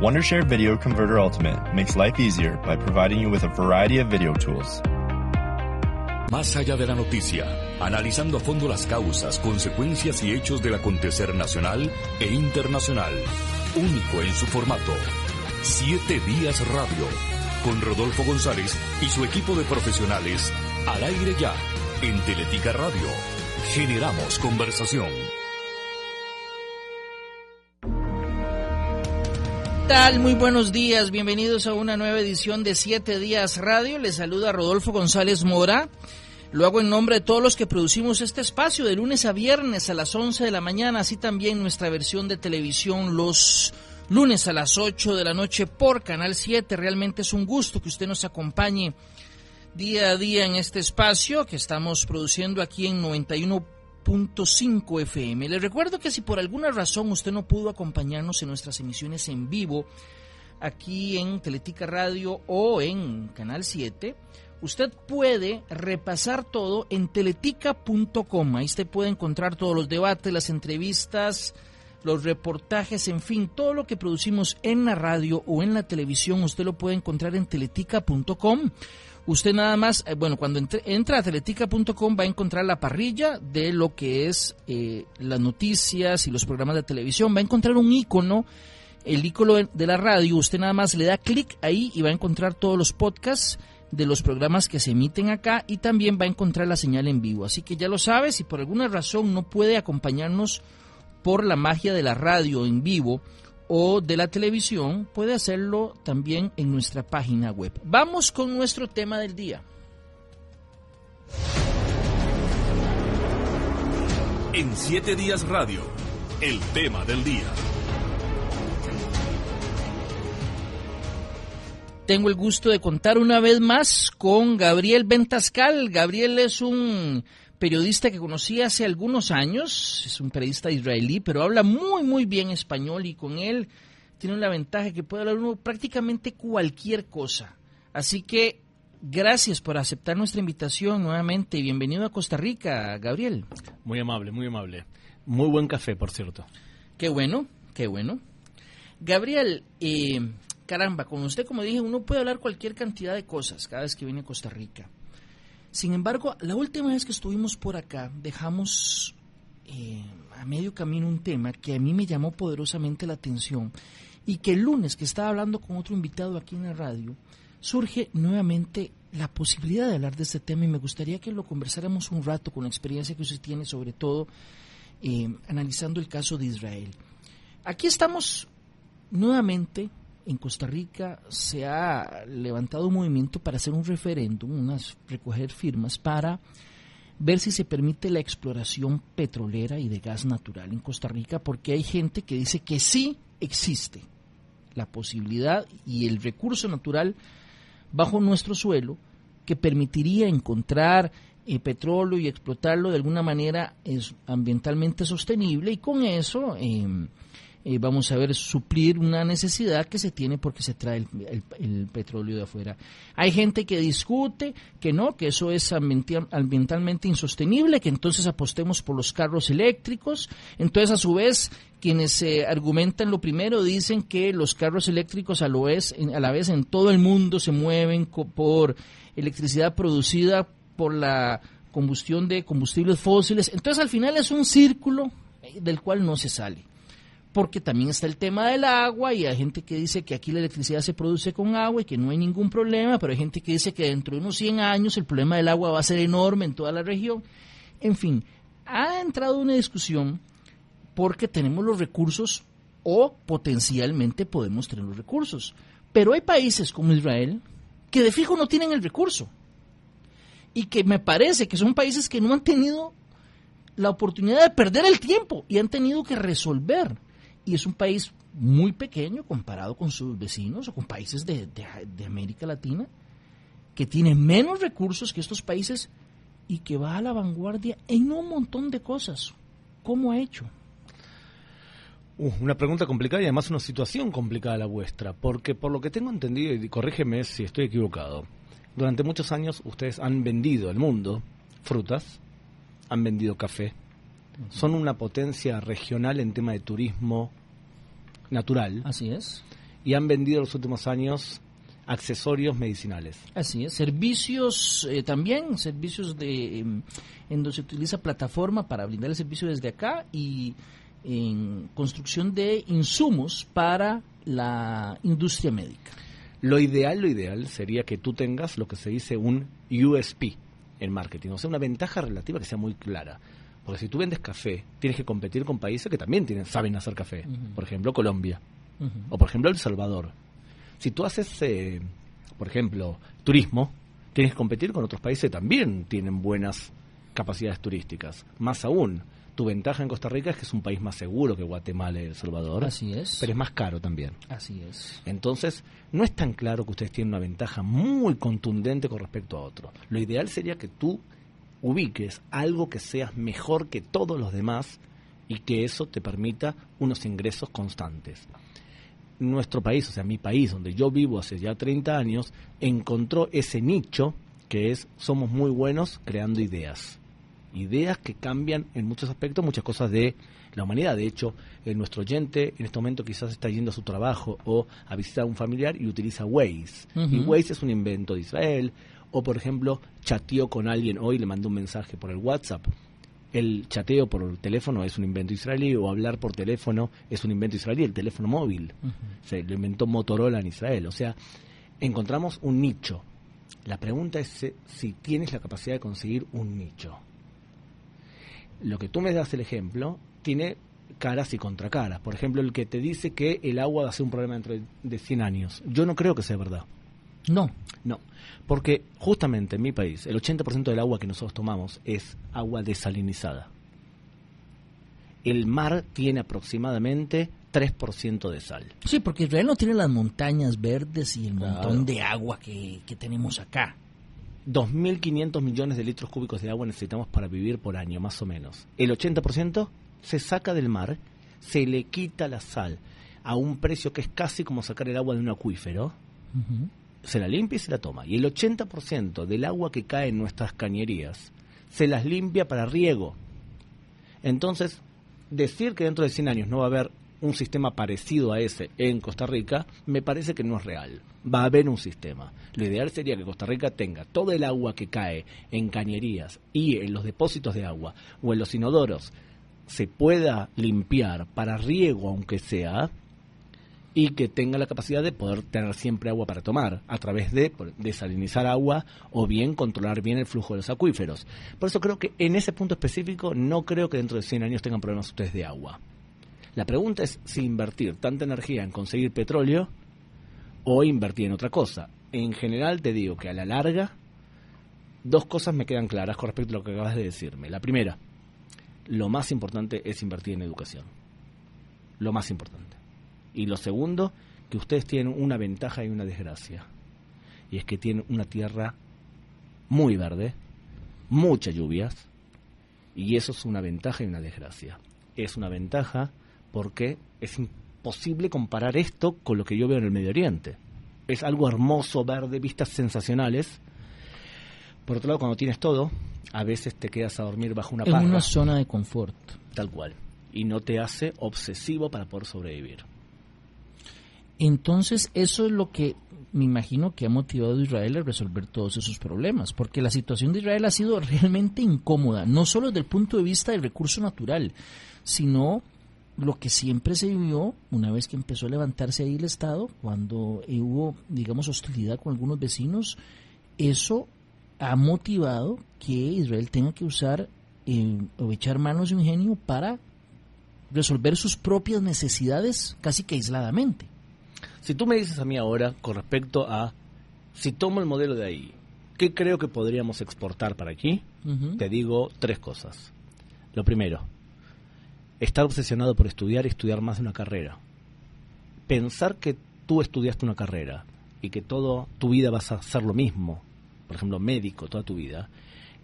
Wondershare Video Converter Ultimate makes life easier by providing you with a variety of video tools. Más allá de la noticia, analizando a fondo las causas, consecuencias y hechos del acontecer nacional e internacional. Único en su formato. Siete Días Radio. Con Rodolfo González y su equipo de profesionales. Al aire ya. En Teletica Radio. Generamos conversación. Tal? Muy buenos días, bienvenidos a una nueva edición de Siete Días Radio. Les saluda Rodolfo González Mora. Lo hago en nombre de todos los que producimos este espacio de lunes a viernes a las 11 de la mañana, así también nuestra versión de televisión los lunes a las 8 de la noche por Canal 7. Realmente es un gusto que usted nos acompañe día a día en este espacio que estamos produciendo aquí en 91 cinco FM. Les recuerdo que si por alguna razón usted no pudo acompañarnos en nuestras emisiones en vivo, aquí en Teletica Radio o en Canal 7, usted puede repasar todo en teletica.com. Ahí usted puede encontrar todos los debates, las entrevistas, los reportajes, en fin, todo lo que producimos en la radio o en la televisión, usted lo puede encontrar en teletica.com. Usted nada más, eh, bueno, cuando entra a teletica.com va a encontrar la parrilla de lo que es eh, las noticias y los programas de televisión. Va a encontrar un icono, el icono de la radio. Usted nada más le da clic ahí y va a encontrar todos los podcasts de los programas que se emiten acá y también va a encontrar la señal en vivo. Así que ya lo sabe, si por alguna razón no puede acompañarnos por la magia de la radio en vivo, o de la televisión, puede hacerlo también en nuestra página web. Vamos con nuestro tema del día. En siete días radio, el tema del día. Tengo el gusto de contar una vez más con Gabriel Ventascal. Gabriel es un periodista que conocí hace algunos años, es un periodista israelí, pero habla muy, muy bien español y con él tiene la ventaja que puede hablar uno prácticamente cualquier cosa. Así que gracias por aceptar nuestra invitación nuevamente y bienvenido a Costa Rica, Gabriel. Muy amable, muy amable. Muy buen café, por cierto. Qué bueno, qué bueno. Gabriel, eh, caramba, con usted, como dije, uno puede hablar cualquier cantidad de cosas cada vez que viene a Costa Rica. Sin embargo, la última vez que estuvimos por acá, dejamos eh, a medio camino un tema que a mí me llamó poderosamente la atención y que el lunes que estaba hablando con otro invitado aquí en la radio, surge nuevamente la posibilidad de hablar de este tema y me gustaría que lo conversáramos un rato con la experiencia que usted tiene, sobre todo eh, analizando el caso de Israel. Aquí estamos nuevamente en Costa Rica se ha levantado un movimiento para hacer un referéndum, unas recoger firmas para ver si se permite la exploración petrolera y de gas natural en Costa Rica, porque hay gente que dice que sí existe la posibilidad y el recurso natural bajo nuestro suelo que permitiría encontrar eh, petróleo y explotarlo de alguna manera es ambientalmente sostenible y con eso em, eh, vamos a ver, suplir una necesidad que se tiene porque se trae el, petróleo de afuera. Hay gente que discute que no, que eso es ambientalmente insostenible, que entonces apostemos por los carros eléctricos. Entonces, a su vez, quienes eh, argumentan lo primero dicen que los carros eléctricos a, lo a la vez en todo el mundo se mueven por electricidad producida por la combustión de combustibles fósiles. Entonces, al final es un círculo eh, del cual no se sale porque también está el tema del agua y hay gente que dice que aquí la electricidad se produce con agua y que no hay ningún problema, pero hay gente que dice que dentro de unos 100 años el problema del agua va a ser enorme en toda la región. En fin, ha entrado una discusión porque tenemos los recursos o potencialmente podemos tener los recursos. Pero hay países como Israel que de fijo no tienen el recurso y que me parece que son países que no han tenido la oportunidad de perder el tiempo y han tenido que resolver y es un país muy pequeño comparado con sus vecinos o con países de, América Latina, que tiene menos recursos que estos países y que va a la vanguardia en un montón de cosas. ¿Cómo ha hecho? Uh, una pregunta complicada y además una situación complicada la vuestra, porque por lo que tengo entendido, y corrígeme si estoy equivocado, durante muchos años ustedes han vendido al mundo frutas, han vendido café, son una potencia regional en tema de turismo natural. Así es. y han vendido en los últimos años accesorios medicinales. Así es, servicios eh, también, servicios de em, en donde se utiliza plataforma para brindar el servicio desde acá y en construcción de insumos para la industria médica. Lo ideal, lo ideal sería que tú tengas lo que se dice un USP en marketing, o sea, una ventaja relativa que sea muy clara. Porque si tú vendes café, tienes que competir con países que también tienen, saben hacer café. Por ejemplo, Colombia. O por ejemplo, El Salvador. Si tú haces, eh, por ejemplo, turismo, tienes que competir con otros países que también tienen buenas capacidades turísticas. Más aún, tu ventaja en Costa Rica es que es un país más seguro que Guatemala y El Salvador. Así es. Pero es más caro también. Así es. Entonces, no es tan claro que ustedes tienen una ventaja muy contundente con respecto a otro. Lo ideal sería que tú ubiques algo que seas mejor que todos los demás y que eso te permita unos ingresos constantes. Nuestro país, o sea, mi país, donde yo vivo hace ya 30 años, encontró ese nicho que es somos muy buenos creando ideas ideas que cambian en muchos aspectos muchas cosas de la humanidad. De hecho, nuestro oyente en este momento quizás está yendo a su trabajo o a visitar a un familiar y utiliza Waze. Y Waze es un invento de Israel. O, por ejemplo, chateó con alguien hoy, le mandó un mensaje por el WhatsApp. El chateo por teléfono es un invento israelí o hablar por teléfono es un invento israelí, el teléfono móvil. Se lo inventó Motorola en Israel. O sea, encontramos un nicho. La pregunta es si tienes la capacidad de conseguir un nicho lo que tú me das el ejemplo tiene caras y contracaras. Por ejemplo, el que te dice que el agua va a ser un problema dentro de 100 años. Yo no creo que sea verdad. No. No, porque justamente en mi país el 80% del agua que nosotros tomamos es agua desalinizada. El mar tiene aproximadamente 3% de sal. Sí, porque Israel no tiene las montañas verdes y el montón de agua que, que tenemos acá. 2.500 millones de litros cúbicos de agua necesitamos para vivir por año, más o menos. El 80% se saca del mar, se le quita la sal a un precio que es casi como sacar el agua de un acuífero, se la limpia y se la toma. Y el 80% del agua que cae en nuestras cañerías se las limpia para riego. Entonces, decir que dentro de 100 años no va a haber un sistema parecido a ese en Costa Rica, me parece que no es real. Va a haber un sistema. Lo ideal sería que Costa Rica tenga todo el agua que cae en cañerías y en los depósitos de agua o en los inodoros se pueda limpiar para riego, aunque sea, y que tenga la capacidad de poder tener siempre agua para tomar a través de desalinizar agua o bien controlar bien el flujo de los acuíferos. Por eso creo que en ese punto específico no creo que dentro de 100 años tengan problemas ustedes de agua. La pregunta es si invertir tanta energía en conseguir petróleo o invertir en otra cosa. En general te digo que a la larga dos cosas me quedan claras con respecto a lo que acabas de decirme. La primera, lo más importante es invertir en educación. Lo más importante. Y lo segundo, que ustedes tienen una ventaja y una desgracia. Y es que tienen una tierra muy verde, muchas lluvias, y eso es una ventaja y una desgracia. Es una ventaja porque es imposible comparar esto con lo que yo veo en el Medio Oriente. Es algo hermoso, verde, vistas sensacionales. Por otro lado, cuando tienes todo, a veces te quedas a dormir bajo una En una zona de confort. Tal cual. Y no te hace obsesivo para poder sobrevivir. Entonces, eso es lo que me imagino que ha motivado a Israel a resolver todos esos problemas, porque la situación de Israel ha sido realmente incómoda, no solo desde el punto de vista del recurso natural, sino lo que siempre se vivió una vez que empezó a levantarse ahí el Estado, cuando hubo, digamos, hostilidad con algunos vecinos, eso ha motivado que Israel tenga que usar eh, o echar manos de ingenio para resolver sus propias necesidades casi que aisladamente. Si tú me dices a mí ahora con respecto a si tomo el modelo de ahí, ¿qué creo que podríamos exportar para aquí? Te digo tres cosas. Lo primero, estar obsesionado por estudiar y estudiar más de una carrera. Pensar que tú estudiaste una carrera y que toda tu vida vas a hacer lo mismo, por ejemplo, médico toda tu vida,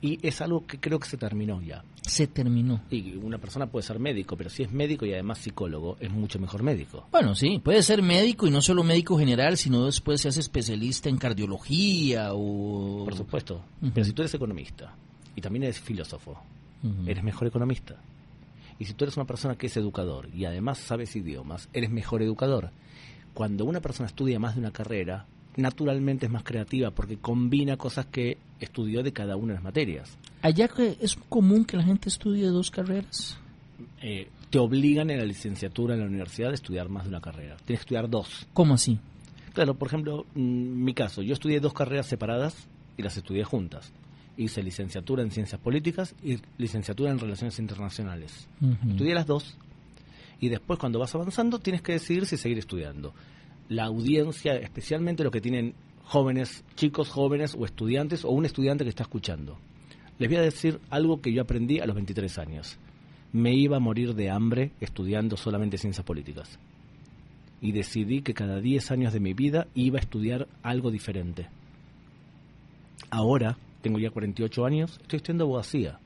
y es algo que creo que se terminó ya. Se terminó. Y una persona puede ser médico, pero si es médico y además psicólogo, es mucho mejor médico. Bueno, sí, puede ser médico y no solo médico general, sino después se hace especialista en cardiología o... Por supuesto. Pero si tú eres economista y también eres filósofo, eres mejor economista. Y si tú eres una persona que es educador y además sabes idiomas, eres mejor educador. cuando una persona estudia más de una carrera, naturalmente es más creativa porque combina cosas que estudió de cada una de las materias. Allá que es común que la gente estudie dos carreras. Eh, te obligan en la licenciatura en la universidad a estudiar más de una carrera. Tienes que estudiar dos. ¿Cómo así? Claro, por ejemplo, en mi caso, yo estudié dos carreras separadas y las estudié juntas. Hice licenciatura en Ciencias Políticas y licenciatura en Relaciones Internacionales. Estudié las dos y después cuando vas avanzando tienes que decidir si seguir estudiando. La audiencia, especialmente los que tienen jóvenes, chicos jóvenes o estudiantes o un estudiante que está escuchando. Les voy a decir algo que yo aprendí a los 23 años. Me iba a morir de hambre estudiando solamente ciencias políticas. Y decidí que cada 10 años de mi vida iba a estudiar algo diferente. Ahora, tengo ya 48 años, estoy estudiando abogacía.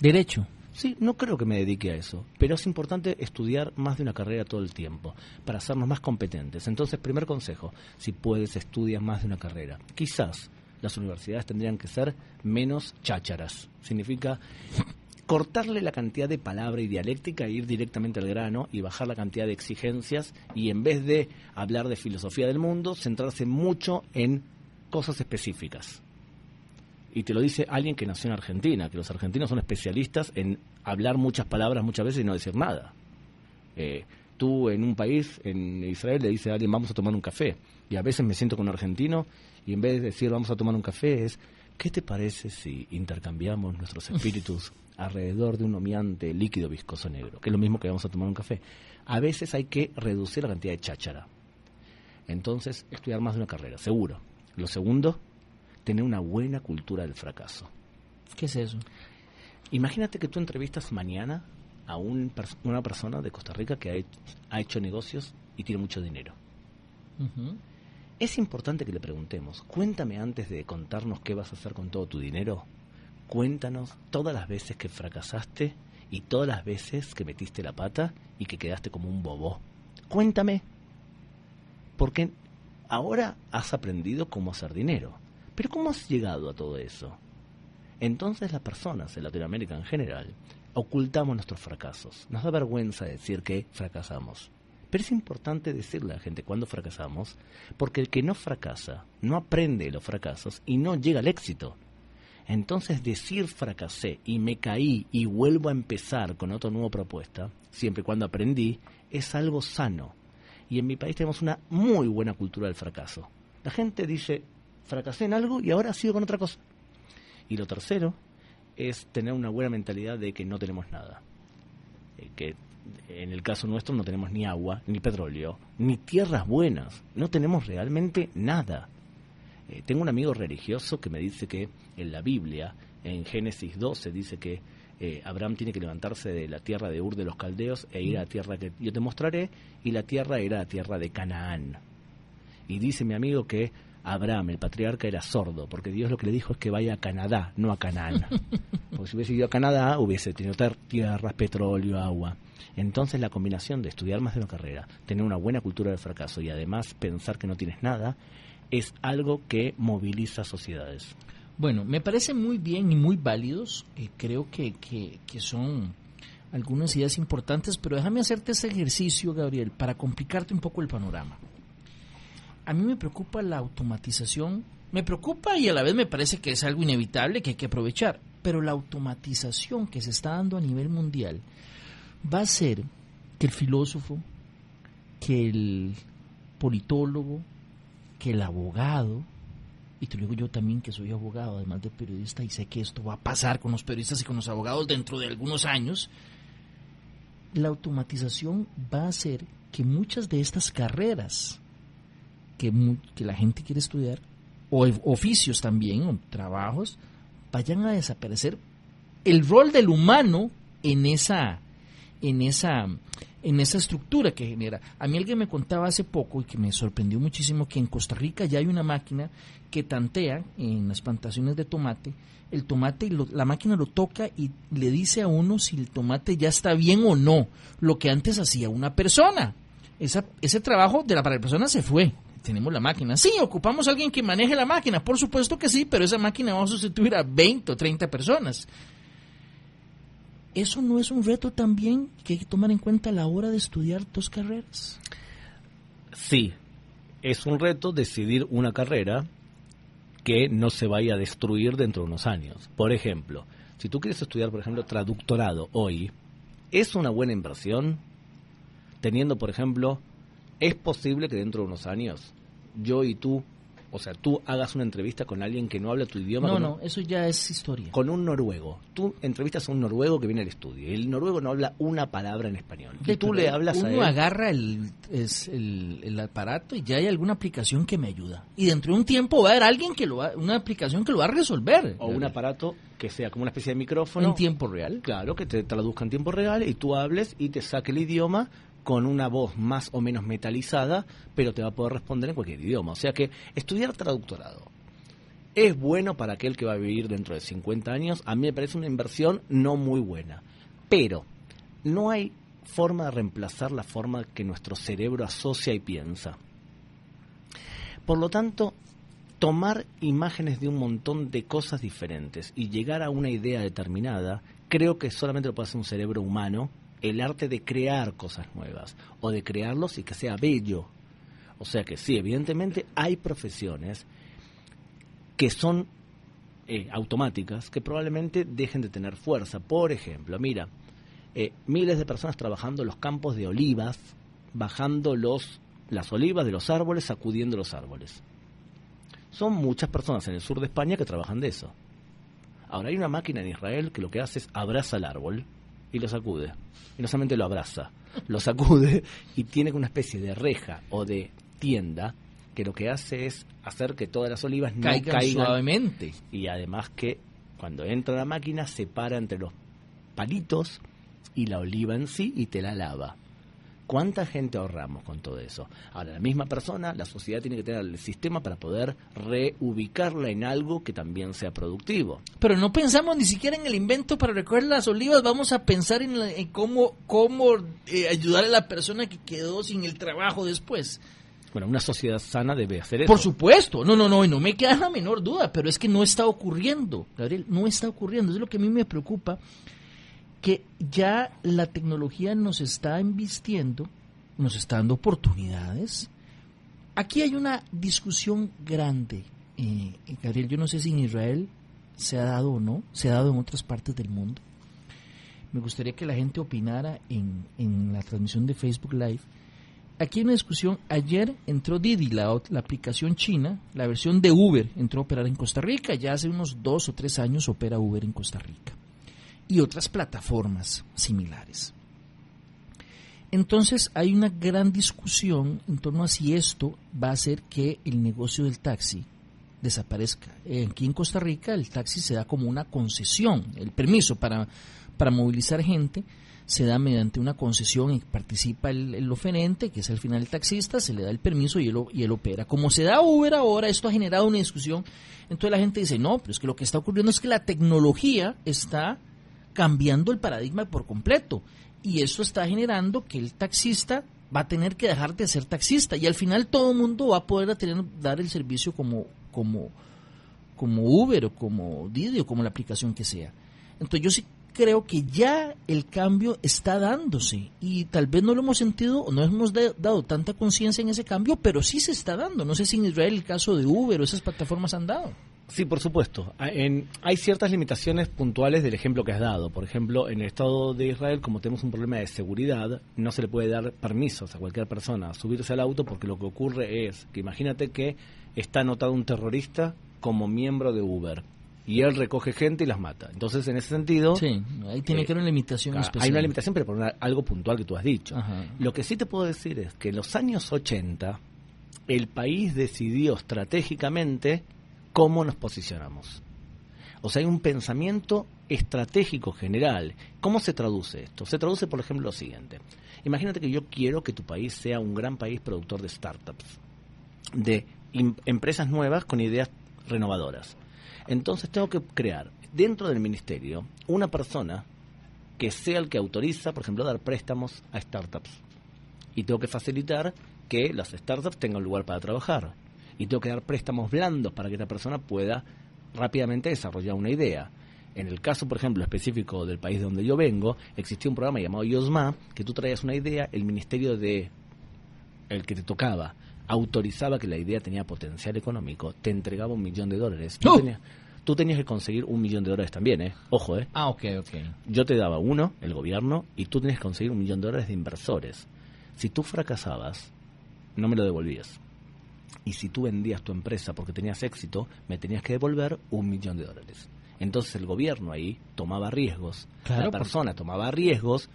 Derecho. Sí, no creo que me dedique a eso, pero es importante estudiar más de una carrera todo el tiempo para hacernos más competentes. Entonces, primer consejo, si puedes, estudia más de una carrera. Quizás las universidades tendrían que ser menos chácharas. Significa cortarle la cantidad de palabra y dialéctica e ir directamente al grano y bajar la cantidad de exigencias y en vez de hablar de filosofía del mundo, centrarse mucho en cosas específicas. Y te lo dice alguien que nació en Argentina, que los argentinos son especialistas en hablar muchas palabras muchas veces y no decir nada. Eh, tú en un país, en Israel, le dices a alguien vamos a tomar un café. Y a veces me siento con un argentino y en vez de decir vamos a tomar un café es ¿qué te parece si intercambiamos nuestros espíritus alrededor de un humeante líquido viscoso negro? Que es lo mismo que vamos a tomar un café. A veces hay que reducir la cantidad de cháchara. Entonces, estudiar más de una carrera, seguro. Lo segundo, tener una buena cultura del fracaso. ¿Qué es eso? Imagínate que tú entrevistas mañana a un una persona de Costa Rica que ha hecho, ha hecho negocios y tiene mucho dinero. Es importante que le preguntemos, cuéntame antes de contarnos qué vas a hacer con todo tu dinero. Cuéntanos todas las veces que fracasaste y todas las veces que metiste la pata y que quedaste como un bobo. Cuéntame. Porque ahora has aprendido cómo hacer dinero. Pero ¿cómo has llegado a todo eso? Entonces las personas en Latinoamérica en general ocultamos nuestros fracasos. Nos da vergüenza decir que fracasamos. Pero es importante decirle a la gente cuando fracasamos, porque el que no fracasa no aprende de los fracasos y no llega al éxito. Entonces decir fracasé y me caí y vuelvo a empezar con otra nueva propuesta, siempre y cuando aprendí, es algo sano. Y en mi país tenemos una muy buena cultura del fracaso. La gente dice, fracasé en algo y ahora sigo con otra cosa. Y lo tercero es tener una buena mentalidad de que no tenemos nada. Eh, que en el caso nuestro no tenemos ni agua, ni petróleo, ni tierras buenas. No tenemos realmente nada. Eh, tengo un amigo religioso que me dice que en la Biblia, en Génesis 12, dice que eh, Abraham tiene que levantarse de la tierra de Ur de los Caldeos e ir a la tierra que yo te mostraré, y la tierra era la tierra de Canaán. Y dice mi amigo que Abraham, el patriarca, era sordo, porque Dios lo que le dijo es que vaya a Canadá, no a Canaán. Porque si hubiese ido a Canadá, hubiese tenido tierras, petróleo, agua. Entonces la combinación de estudiar más de una carrera, tener una buena cultura del fracaso y además pensar que no tienes nada, es algo que moviliza sociedades. Bueno, me parece muy bien y muy válidos. eh, creo que, que, que son algunas ideas importantes, pero déjame hacerte ese ejercicio, Gabriel, para complicarte un poco el panorama. A mí me preocupa la automatización. Me preocupa y a la vez me parece que es algo inevitable que hay que aprovechar. Pero la automatización que se está dando a nivel mundial va a hacer que el filósofo, que el politólogo, que el abogado, y te lo digo yo también que soy abogado, además de periodista, y sé que esto va a pasar con los periodistas y con los abogados dentro de algunos años, la automatización va a hacer que muchas de estas carreras que, que la gente quiere estudiar, o oficios también, o trabajos, vayan a desaparecer. El rol del humano en esa, en esa, en esa estructura que genera. A mí alguien me contaba hace poco y que me sorprendió muchísimo que en Costa Rica ya hay una máquina que tantea en las plantaciones de tomate el tomate y lo- la máquina lo toca y le dice a uno si el tomate ya está bien o no, lo que antes hacía una persona. Ese trabajo de la para la persona se fue. Tenemos la máquina. Sí, ocupamos a alguien que maneje la máquina, por supuesto que sí, pero esa máquina va a sustituir a 20 o 30 personas. ¿Eso no es un reto también que hay que tomar en cuenta a la hora de estudiar dos carreras? Sí, es un reto decidir una carrera que no se vaya a destruir dentro de unos años. Por ejemplo, si tú quieres estudiar, por ejemplo, traductorado hoy, ¿es una buena inversión? Teniendo, por ejemplo, ¿es posible que dentro de unos años yo y tú o sea, tú hagas una entrevista con alguien que no habla tu idioma. No, no, eso ya es historia. Con un noruego. Tú entrevistas a un noruego que viene al estudio. El noruego no habla una palabra en español. Y tú le hablas uno a él. agarra el, es el, el, aparato y ya hay alguna aplicación que me ayuda. Y dentro de un tiempo va a haber alguien que lo va, una aplicación que lo va a resolver. O un aparato que sea como una especie de micrófono. En tiempo real. Claro, que te traduzca en tiempo real y tú hables y te saque el idioma con una voz más o menos metalizada, pero te va a poder responder en cualquier idioma. O sea que estudiar traductorado es bueno para aquel que va a vivir dentro de 50 años. A mí me parece una inversión no muy buena. Pero no hay forma de reemplazar la forma que nuestro cerebro asocia y piensa. Por lo tanto, tomar imágenes de un montón de cosas diferentes y llegar a una idea determinada, creo que solamente lo puede hacer un cerebro humano el arte de crear cosas nuevas o de crearlos y que sea bello. O sea que sí, evidentemente hay profesiones que son eh, automáticas que probablemente dejen de tener fuerza. Por ejemplo, mira, eh, miles de personas trabajando los campos de olivas, bajando los, las olivas de los árboles, sacudiendo los árboles. Son muchas personas en el sur de España que trabajan de eso. Ahora hay una máquina en Israel que lo que hace es abraza el árbol y lo sacude. Y no solamente lo abraza, lo sacude y tiene una especie de reja o de tienda que lo que hace es hacer que todas las olivas no caigan, suavemente. Y además que cuando entra la máquina separa entre los palitos y la oliva en sí y te la lava. ¿Cuánta gente ahorramos con todo eso? Ahora, la misma persona, la sociedad tiene que tener el sistema para poder reubicarla en algo que también sea productivo. Pero no pensamos ni siquiera en el invento para recoger las olivas, vamos a pensar en, cómo, cómo eh, ayudar a la persona que quedó sin el trabajo después. Bueno, una sociedad sana debe hacer eso. Por supuesto, no, no, no, no me queda la menor duda, pero es que no está ocurriendo, Gabriel, no está ocurriendo, es lo que a mí me preocupa que ya la tecnología nos está invistiendo, nos está dando oportunidades. Aquí hay una discusión grande, eh, Gabriel, yo no sé si en Israel se ha dado o no, se ha dado en otras partes del mundo. Me gustaría que la gente opinara en, en la transmisión de Facebook Live. Aquí hay una discusión, ayer entró Didi, la, la aplicación china, la versión de Uber entró a operar en Costa Rica, ya hace unos dos o tres años opera Uber en Costa Rica y otras plataformas similares. Entonces hay una gran discusión en torno a si esto va a hacer que el negocio del taxi desaparezca. Aquí en Costa Rica el taxi se da como una concesión, el permiso para, para movilizar gente se da mediante una concesión y participa el, el, oferente, que es al final el taxista, se le da el permiso y él, y él opera. Como se da Uber ahora, esto ha generado una discusión, entonces la gente dice, no, pero es que lo que está ocurriendo es que la tecnología está cambiando el paradigma por completo. Y eso está generando que el taxista va a tener que dejar de ser taxista y al final todo el mundo va a poder dar el servicio como, como, como Uber o como Didi o como la aplicación que sea. Entonces yo sí creo que ya el cambio está dándose y tal vez no lo hemos sentido o no hemos dado tanta conciencia en ese cambio, pero sí se está dando. No sé si en Israel el caso de Uber o esas plataformas han dado. Sí, por supuesto. Ah, hay ciertas limitaciones puntuales del ejemplo que has dado. Por ejemplo, en el Estado de Israel, como tenemos un problema de seguridad, no se le puede dar permisos a cualquier persona a subirse al auto porque lo que ocurre es que imagínate que está anotado un terrorista como miembro de Uber y él recoge gente y las mata. Entonces, en ese sentido... Sí, ahí tiene eh, que haber una limitación especial. Hay una limitación, pero por algo puntual que tú has dicho. Lo que sí te puedo decir es que en los años 80 el país decidió estratégicamente cómo nos posicionamos. O sea, hay un pensamiento estratégico general. ¿Cómo se traduce esto? Se traduce, por ejemplo, lo siguiente. Imagínate que yo quiero que tu país sea un gran país productor de startups, de empresas nuevas con ideas renovadoras. Entonces tengo que crear dentro del ministerio una persona que sea el que autoriza, por ejemplo, dar préstamos a startups. Y tengo que facilitar que las startups tengan lugar para trabajar y tengo que dar préstamos blandos para que esta persona pueda rápidamente desarrollar una idea. En el caso, por ejemplo, específico del país de donde yo vengo, existía un programa llamado YOSMA, que tú traías una idea, el ministerio de el que te tocaba autorizaba que la idea tenía potencial económico, te entregaba un millón de dólares. Tú, tenías, tú tenías que conseguir un millón de dólares también, ¿eh? Ojo, ¿eh? Ah, ok, ok. Yo te daba uno, el gobierno, y tú tenías que conseguir un millón de dólares de inversores. Si tú fracasabas, no me lo devolvías. Y si tú vendías tu empresa porque tenías éxito, me tenías que devolver un millón de dólares. Entonces el gobierno ahí tomaba riesgos, Claro, la persona tomaba riesgos,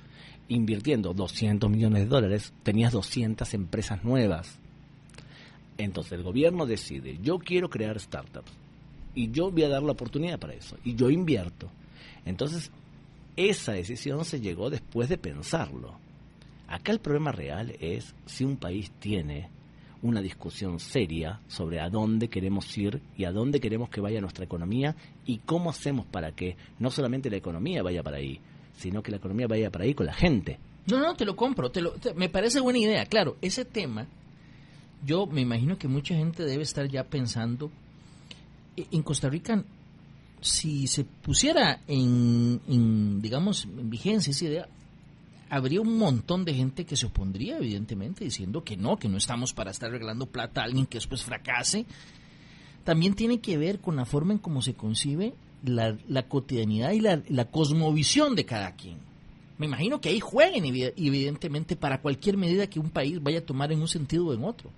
invirtiendo 200 millones de dólares, tenías 200 empresas nuevas. Entonces el gobierno decide, yo quiero crear startups y yo voy a dar la oportunidad para eso y yo invierto. Entonces esa decisión se llegó después de pensarlo. Acá el problema real es si un país tiene una discusión seria sobre a dónde queremos ir y a dónde queremos que vaya nuestra economía y cómo hacemos para que no solamente la economía vaya para ahí, sino que la economía vaya para ahí con la gente. No, no, te lo compro. Te lo, me parece buena idea. Claro, ese tema, yo me imagino que mucha gente debe estar ya pensando. e- En Costa Rica, si se pusiera en, en, digamos, en vigencia esa idea, habría un montón de gente que se opondría, evidentemente, diciendo que no, que no estamos para estar regalando plata a alguien que después fracase. También tiene que ver con la forma en cómo se concibe la, la cotidianidad y la, la cosmovisión de cada quien. Me imagino que ahí jueguen, evi- evidentemente, para cualquier medida que un país vaya a tomar en un sentido o en otro.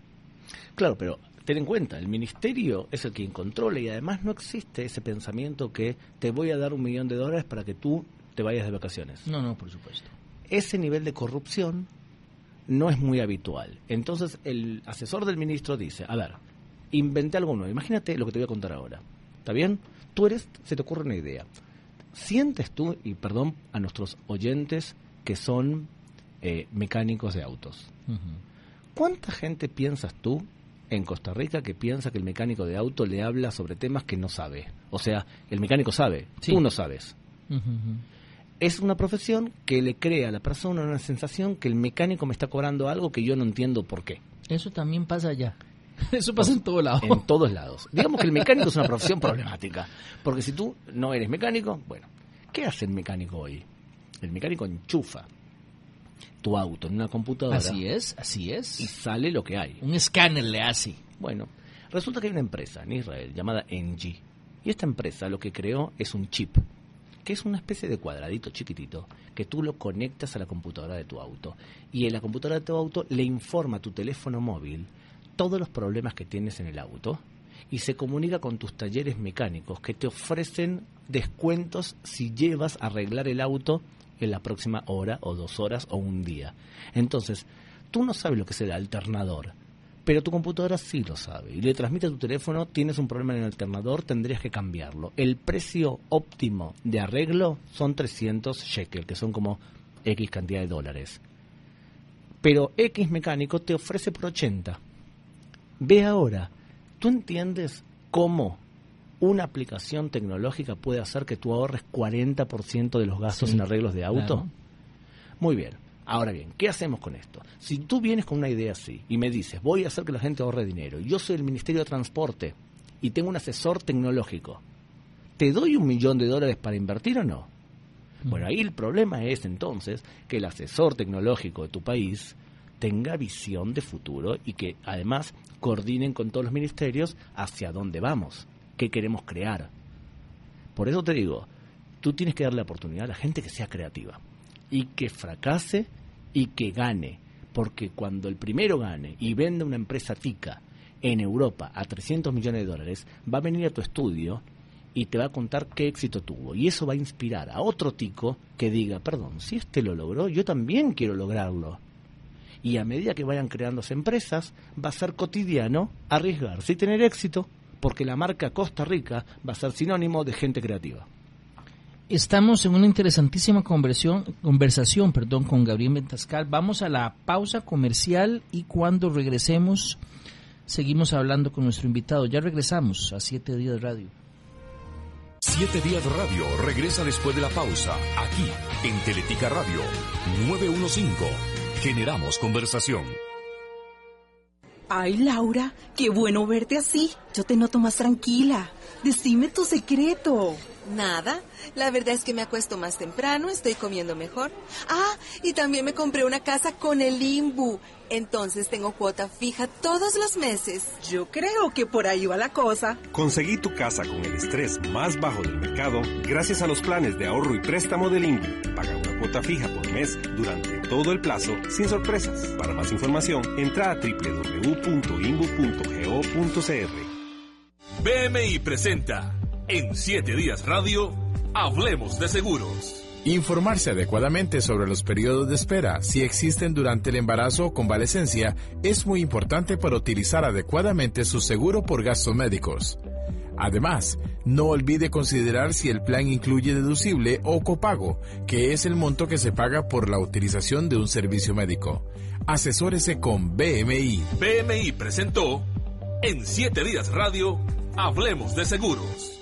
Claro, pero ten en cuenta, el ministerio es el quien controla y además no existe ese pensamiento que te voy a dar un millón de dólares para que tú te vayas de vacaciones. No, no, por supuesto. Ese nivel de corrupción no es muy habitual. Entonces el asesor del ministro dice, a ver, inventé algo nuevo. Imagínate lo que te voy a contar ahora. ¿Está bien? Tú eres, se te ocurre una idea. Sientes tú, y perdón a nuestros oyentes que son eh, mecánicos de autos. ¿Cuánta gente piensas tú en Costa Rica que piensa que el mecánico de auto le habla sobre temas que no sabe? O sea, el mecánico sabe, Sí. tú no sabes. Es una profesión que le crea a la persona una sensación que el mecánico me está cobrando algo que yo no entiendo por qué. Eso también pasa allá. Eso pasa en todo lado. En todos lados. Digamos que el mecánico es una profesión problemática. Porque si tú no eres mecánico, bueno, ¿qué hace el mecánico hoy? El mecánico enchufa tu auto en una computadora Así es, así y es. sale lo que hay. Un escáner le hace. Bueno, resulta que hay una empresa en Israel llamada Engie. Y esta empresa lo que creó es un chip, que es una especie de cuadradito chiquitito, que tú lo conectas a la computadora de tu auto. Y en la computadora de tu auto le informa a tu teléfono móvil todos los problemas que tienes en el auto y se comunica con tus talleres mecánicos que te ofrecen descuentos si llevas a arreglar el auto en la próxima hora o dos horas o un día. Entonces, tú no sabes lo que es el alternador, pero tu computadora sí lo sabe y le transmite a tu teléfono, tienes un problema en el alternador, tendrías que cambiarlo. El precio óptimo de arreglo son 300 shekel, que son como X cantidad de dólares. Pero X mecánico te ofrece por 80. Ve ahora, ¿tú entiendes cómo una aplicación tecnológica puede hacer que tú ahorres 40% de los gastos Sí, en arreglos de auto? claro. Muy bien. Ahora bien, ¿qué hacemos con esto? Si tú vienes con una idea así y me dices, voy a hacer que la gente ahorre dinero, yo soy el Ministerio de Transporte y tengo un asesor tecnológico, ¿te doy un millón de dólares para invertir o no? Bueno, ahí el problema es entonces que el asesor tecnológico de tu país tenga visión de futuro y que además coordinen con todos los ministerios hacia dónde vamos, qué queremos crear. Por eso te digo, tú tienes que darle la oportunidad a la gente que sea creativa y que fracase y que gane, porque cuando el primero gane y venda una empresa tica en Europa a 300 millones de dólares, va a venir a tu estudio y te va a contar qué éxito tuvo. Y eso va a inspirar a otro tico que diga, perdón, si este lo logró, yo también quiero lograrlo. Y a medida que vayan creándose empresas, va a ser cotidiano arriesgarse y tener éxito, porque la marca Costa Rica va a ser sinónimo de gente creativa. Estamos en una interesantísima conversión, conversación perdón, con Gabriel Ventascal. Vamos a la pausa comercial y cuando regresemos seguimos hablando con nuestro invitado. Ya regresamos a Siete Días Radio. Siete Días Radio regresa después de la pausa, aquí en Teletica Radio 915. Generamos conversación. Ay, Laura, qué bueno verte así. Yo te noto más tranquila. Decime tu secreto. Nada, la verdad es que me acuesto más temprano, estoy comiendo mejor. Ah, y también me compré una casa con el Imbu. Entonces tengo cuota fija todos los meses. Yo creo que por ahí va la cosa. Conseguí tu casa con el estrés más bajo del mercado gracias a los planes de ahorro y préstamo del Imbu. Paga una cuota fija por mes durante todo el plazo sin sorpresas. Para más información, entra a www.imbu.go.cr. BMI presenta en 7 días radio, hablemos de seguros. Informarse adecuadamente sobre los periodos de espera, si existen durante el embarazo o convalecencia, es muy importante para utilizar adecuadamente su seguro por gastos médicos. Además, no olvide considerar si el plan incluye deducible o copago, que es el monto que se paga por la utilización de un servicio médico. Asesórese con BMI. BMI presentó en 7 días radio, hablemos de seguros.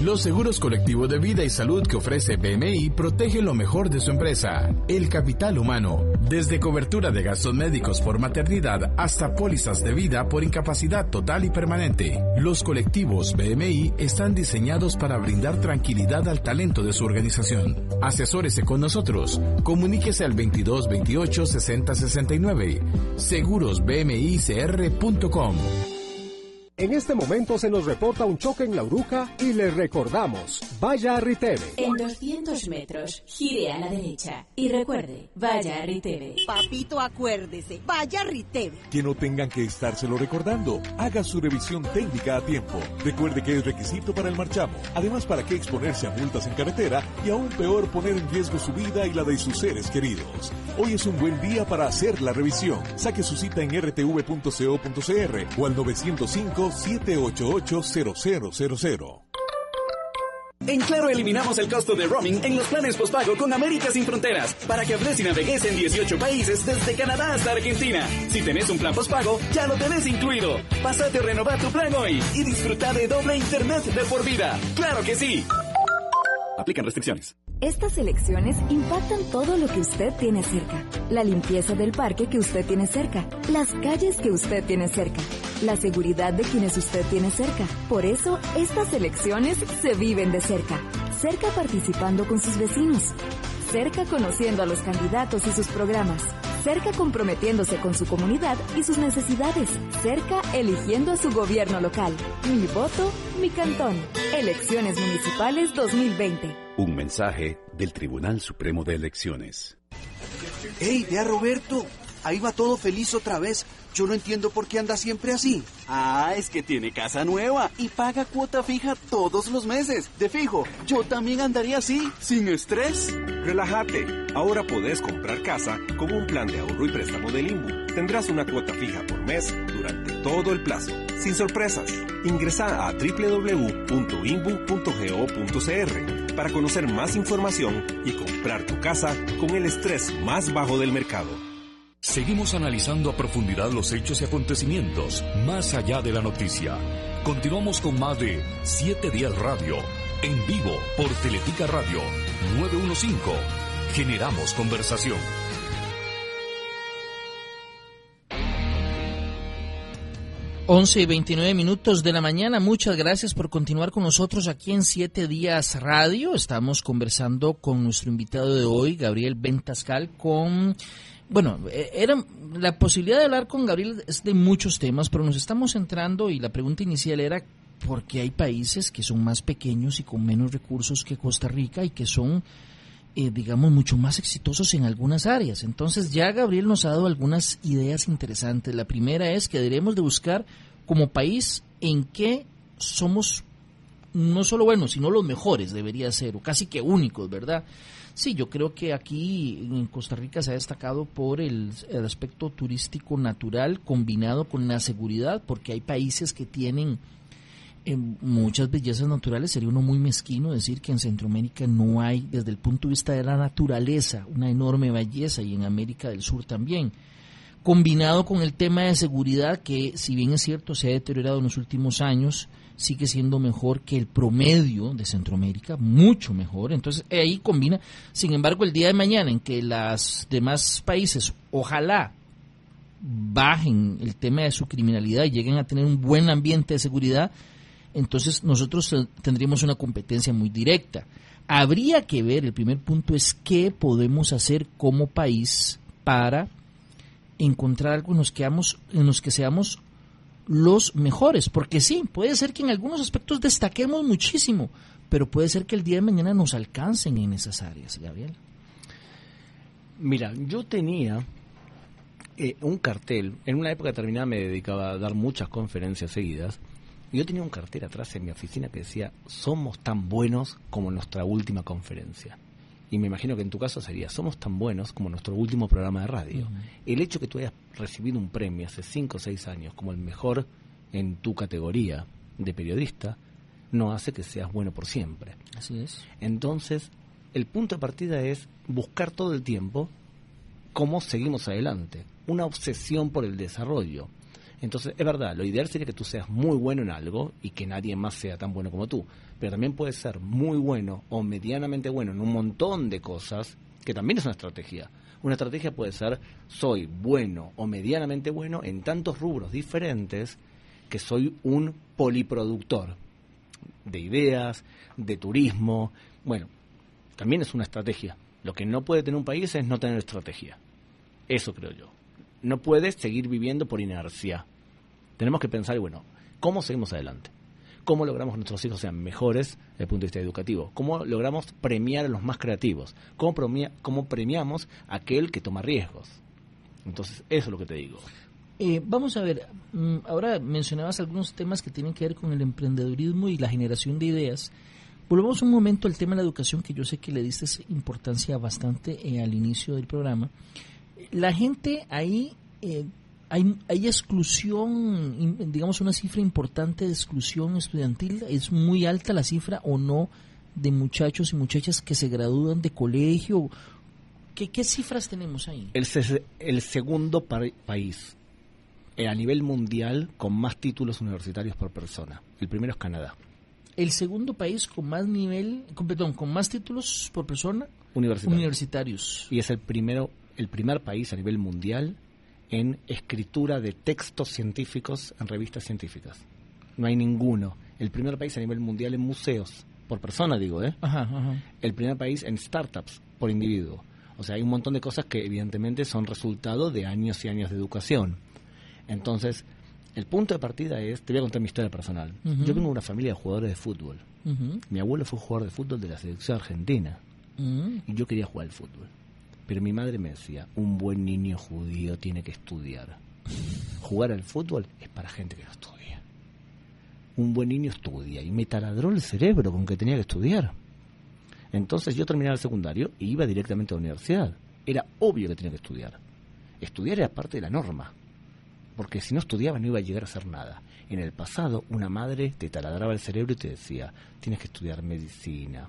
Los seguros colectivos de vida y salud que ofrece BMI protegen lo mejor de su empresa, el capital humano, desde cobertura de gastos médicos por maternidad hasta pólizas de vida por incapacidad total y permanente. Los colectivos BMI están diseñados para brindar tranquilidad al talento de su organización. Asesórese con nosotros. Comuníquese al 22 28 60 69. Segurosbmicr.com. En este momento se nos reporta un choque en la Uruca y le recordamos, vaya a Riteve. En 200 metros, gire a la derecha y recuerde, vaya a Riteve. Papito, acuérdese, vaya a Riteve. Que no tengan que estárselo recordando, haga su revisión técnica a tiempo. Recuerde que es requisito para el marchamo. Además, ¿para qué exponerse a multas en carretera y aún peor poner en riesgo su vida y la de sus seres queridos? Hoy es un buen día para hacer la revisión. Saque su cita en rtv.co.cr o al 905 788-0000. En Claro eliminamos el costo de roaming en los planes postpago con América Sin Fronteras para que hables y navegues en 18 países desde Canadá hasta Argentina. Si tenés un plan postpago, ya lo tenés incluido. Pásate a renovar tu plan hoy y disfruta de doble internet de por vida. ¡Claro que sí! Aplican restricciones. Estas elecciones impactan todo lo que usted tiene cerca. La limpieza del parque que usted tiene cerca. Las calles que usted tiene cerca. La seguridad de quienes usted tiene cerca. Por eso, estas elecciones se viven de cerca. Cerca participando con sus vecinos. Cerca conociendo a los candidatos y sus programas. Cerca comprometiéndose con su comunidad y sus necesidades. Cerca eligiendo a su gobierno local. Mi voto, mi cantón. Elecciones Municipales 2020. Un mensaje del Tribunal Supremo de Elecciones. ¡Ey, vea Roberto! Ahí va todo feliz otra vez. Yo no entiendo por qué anda siempre así. Ah, es que tiene casa nueva y paga cuota fija todos los meses. De fijo, yo también andaría así, sin estrés. Relájate. Ahora podés comprar casa con un plan de ahorro y préstamo del INBU. Tendrás una cuota fija por mes durante todo el plazo, sin sorpresas. Ingresa a www.inbu.go.cr para conocer más información y comprar tu casa con el estrés más bajo del mercado. Seguimos analizando a profundidad los hechos y acontecimientos más allá de la noticia. Continuamos con más de 7 días radio, en vivo por Teletica Radio 915. Generamos conversación. 11 y 29 minutos de la mañana. Muchas gracias por continuar con nosotros aquí en Siete Días Radio. Estamos conversando con nuestro invitado de hoy, Gabriel Ventascal, con bueno, eh, era la posibilidad de hablar con Gabriel es de muchos temas, pero nos estamos centrando y la pregunta inicial era por qué hay países que son más pequeños y con menos recursos que Costa Rica y que son, eh, digamos, mucho más exitosos en algunas áreas. Entonces ya Gabriel nos ha dado algunas ideas interesantes. La primera es que debemos de buscar como país en qué somos no solo buenos, sino los mejores, debería ser, o casi que únicos, ¿verdad? Sí, yo creo que aquí en Costa Rica se ha destacado por el, aspecto turístico natural combinado con la seguridad, porque hay países que tienen eh, muchas bellezas naturales. Sería uno muy mezquino decir que en Centroamérica no hay, desde el punto de vista de la naturaleza, una enorme belleza y en América del Sur también. Combinado con el tema de seguridad, que si bien es cierto se ha deteriorado en los últimos años, sigue siendo mejor que el promedio de Centroamérica, mucho mejor. Entonces ahí combina. Sin embargo, el día de mañana en que los demás países, ojalá, bajen el tema de su criminalidad y lleguen a tener un buen ambiente de seguridad, entonces nosotros eh, tendríamos una competencia muy directa. Habría que ver, el primer punto es qué podemos hacer como país para encontrar algo en los que, en los que seamos los mejores, porque sí, puede ser que en algunos aspectos destaquemos muchísimo, pero puede ser que el día de mañana nos alcancen en esas áreas, Gabriel. Mira, yo tenía eh, un cartel, en una época determinada me dedicaba a dar muchas conferencias seguidas, y yo tenía un cartel atrás en mi oficina que decía, somos tan buenos como nuestra última conferencia. Y me imagino que en tu caso sería, somos tan buenos como nuestro último programa de radio. El hecho que tú hayas recibido un premio hace 5 o 6 años como el mejor en tu categoría de periodista, no hace que seas bueno por siempre. Así es. Entonces, el punto de partida es buscar todo el tiempo cómo seguimos adelante. Una obsesión por el desarrollo. Entonces, es verdad, lo ideal sería que tú seas muy bueno en algo y que nadie más sea tan bueno como tú. Pero también puedes ser muy bueno o medianamente bueno en un montón de cosas, que también es una estrategia. Una estrategia puede ser, soy bueno o medianamente bueno en tantos rubros diferentes que soy un poliproductor de ideas, de turismo. Bueno, también es una estrategia. Lo que no puede tener un país es no tener estrategia. Eso creo yo. No puedes seguir viviendo por inercia. Tenemos que pensar, bueno, ¿cómo seguimos adelante? ¿Cómo logramos que nuestros hijos sean mejores desde el punto de vista educativo? ¿Cómo logramos premiar a los más creativos? ¿Cómo, cómo premiamos a aquel que toma riesgos? Entonces, eso es lo que te digo. Eh, vamos a ver, mm, ahora mencionabas algunos temas que tienen que ver con el emprendedurismo y la generación de ideas. Volvemos un momento al tema de la educación, que yo sé que le diste importancia bastante eh, al inicio del programa. La gente ahí, eh, hay, hay exclusión, digamos una cifra importante de exclusión estudiantil, es muy alta la cifra o no de muchachos y muchachas que se gradúan de colegio. ¿Qué, qué cifras tenemos ahí? El, el segundo país eh, a nivel mundial con más títulos universitarios por persona. El primero es Canadá el segundo país con más nivel, con, perdón, con más títulos por persona universitarios. Y es el primero, el primer país a nivel mundial en escritura de textos científicos en revistas científicas. No hay ninguno. El primer país a nivel mundial en museos, por persona digo, ¿eh? El primer país en startups, por individuo. O sea, hay un montón de cosas que evidentemente son resultado de años y años de educación. Entonces, el punto de partida es, te voy a contar mi historia personal. Yo vengo de una familia de jugadores de fútbol. Mi abuelo fue jugador de fútbol de la selección argentina. Y yo quería jugar al fútbol. Pero mi madre me decía, un buen niño judío tiene que estudiar. Jugar al fútbol es para gente que no estudia. Un buen niño estudia. Y me taladró el cerebro con que tenía que estudiar. Entonces yo terminaba el secundario y iba directamente a la universidad. Era obvio que tenía que estudiar. Estudiar era parte de la norma porque si no estudiaba no iba a llegar a hacer nada. En el pasado, una madre te taladraba el cerebro y te decía, tienes que estudiar medicina,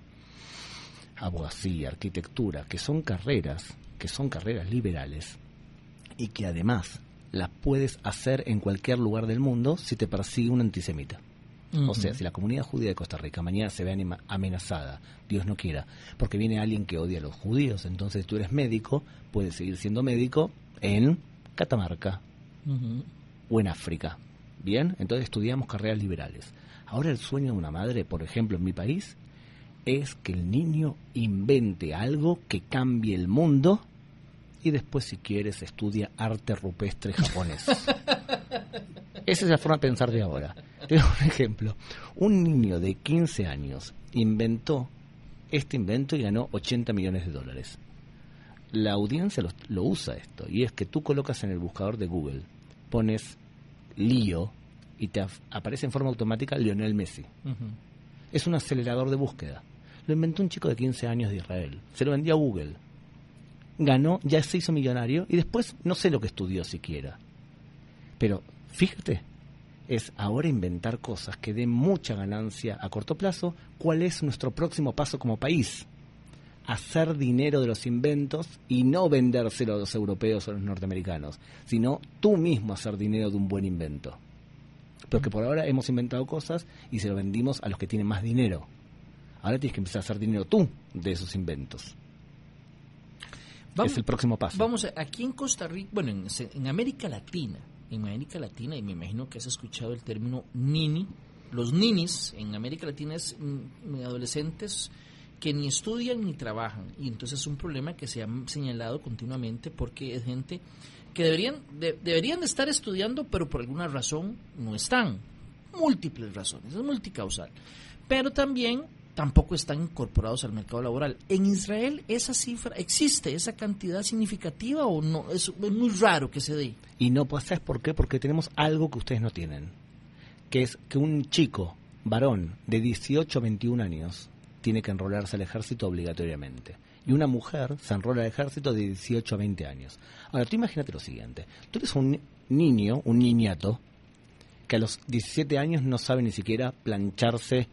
abogacía, arquitectura, que son carreras, que son carreras liberales, y que además las puedes hacer en cualquier lugar del mundo si te persigue un antisemita. O sea, si la comunidad judía de Costa Rica mañana se ve amenazada, Dios no quiera, porque viene alguien que odia a los judíos, entonces tú eres médico, puedes seguir siendo médico en Catamarca, o en África. Bien, entonces estudiamos carreras liberales. Ahora el sueño de una madre, por ejemplo, en mi país, es que el niño invente algo que cambie el mundo y después, si quieres, estudia arte rupestre japonés. Esa es la forma de pensar de ahora. Tengo un ejemplo. Un niño de 15 años inventó este invento y ganó 80 millones de dólares. La audiencia lo, lo usa esto, y es que tú colocas en el buscador de Google pones lío y te aparece en forma automática Lionel Messi. Es un acelerador de búsqueda. Lo inventó un chico de 15 años de Israel. Se lo vendió a Google. Ganó, ya se hizo millonario y después no sé lo que estudió siquiera. Pero fíjate, es ahora inventar cosas que den mucha ganancia a corto plazo. ¿Cuál es nuestro próximo paso como país? hacer dinero de los inventos y no vendérselo a los europeos o a los norteamericanos, sino tú mismo hacer dinero de un buen invento. Porque por ahora hemos inventado cosas y se lo vendimos a los que tienen más dinero. Ahora tienes que empezar a hacer dinero tú de esos inventos. es el próximo paso. Vamos, a- aquí en Costa Rica, bueno, en, en América Latina, en América Latina, y me imagino que has escuchado el término nini, los ninis en América Latina es mm, adolescentes que ni estudian ni trabajan, y entonces es un problema que se ha señalado continuamente porque es gente que deberían, de- deberían de estar estudiando, pero por alguna razón no están. Múltiples razones, es multicausal. Pero también tampoco están incorporados al mercado laboral. ¿En Israel esa cifra existe, esa cantidad significativa o no? Es, muy raro que se dé. Y no, pues ¿sabes por qué? Porque tenemos algo que ustedes no tienen, que es que un chico, varón, de 18 a 21 años, tiene que enrolarse al ejército obligatoriamente. Y una mujer se enrola al ejército de 18 a 20 años. Ahora, tú imagínate lo siguiente. Tú eres un ni- niño, un niñato, que a los 17 años no sabe ni siquiera plancharse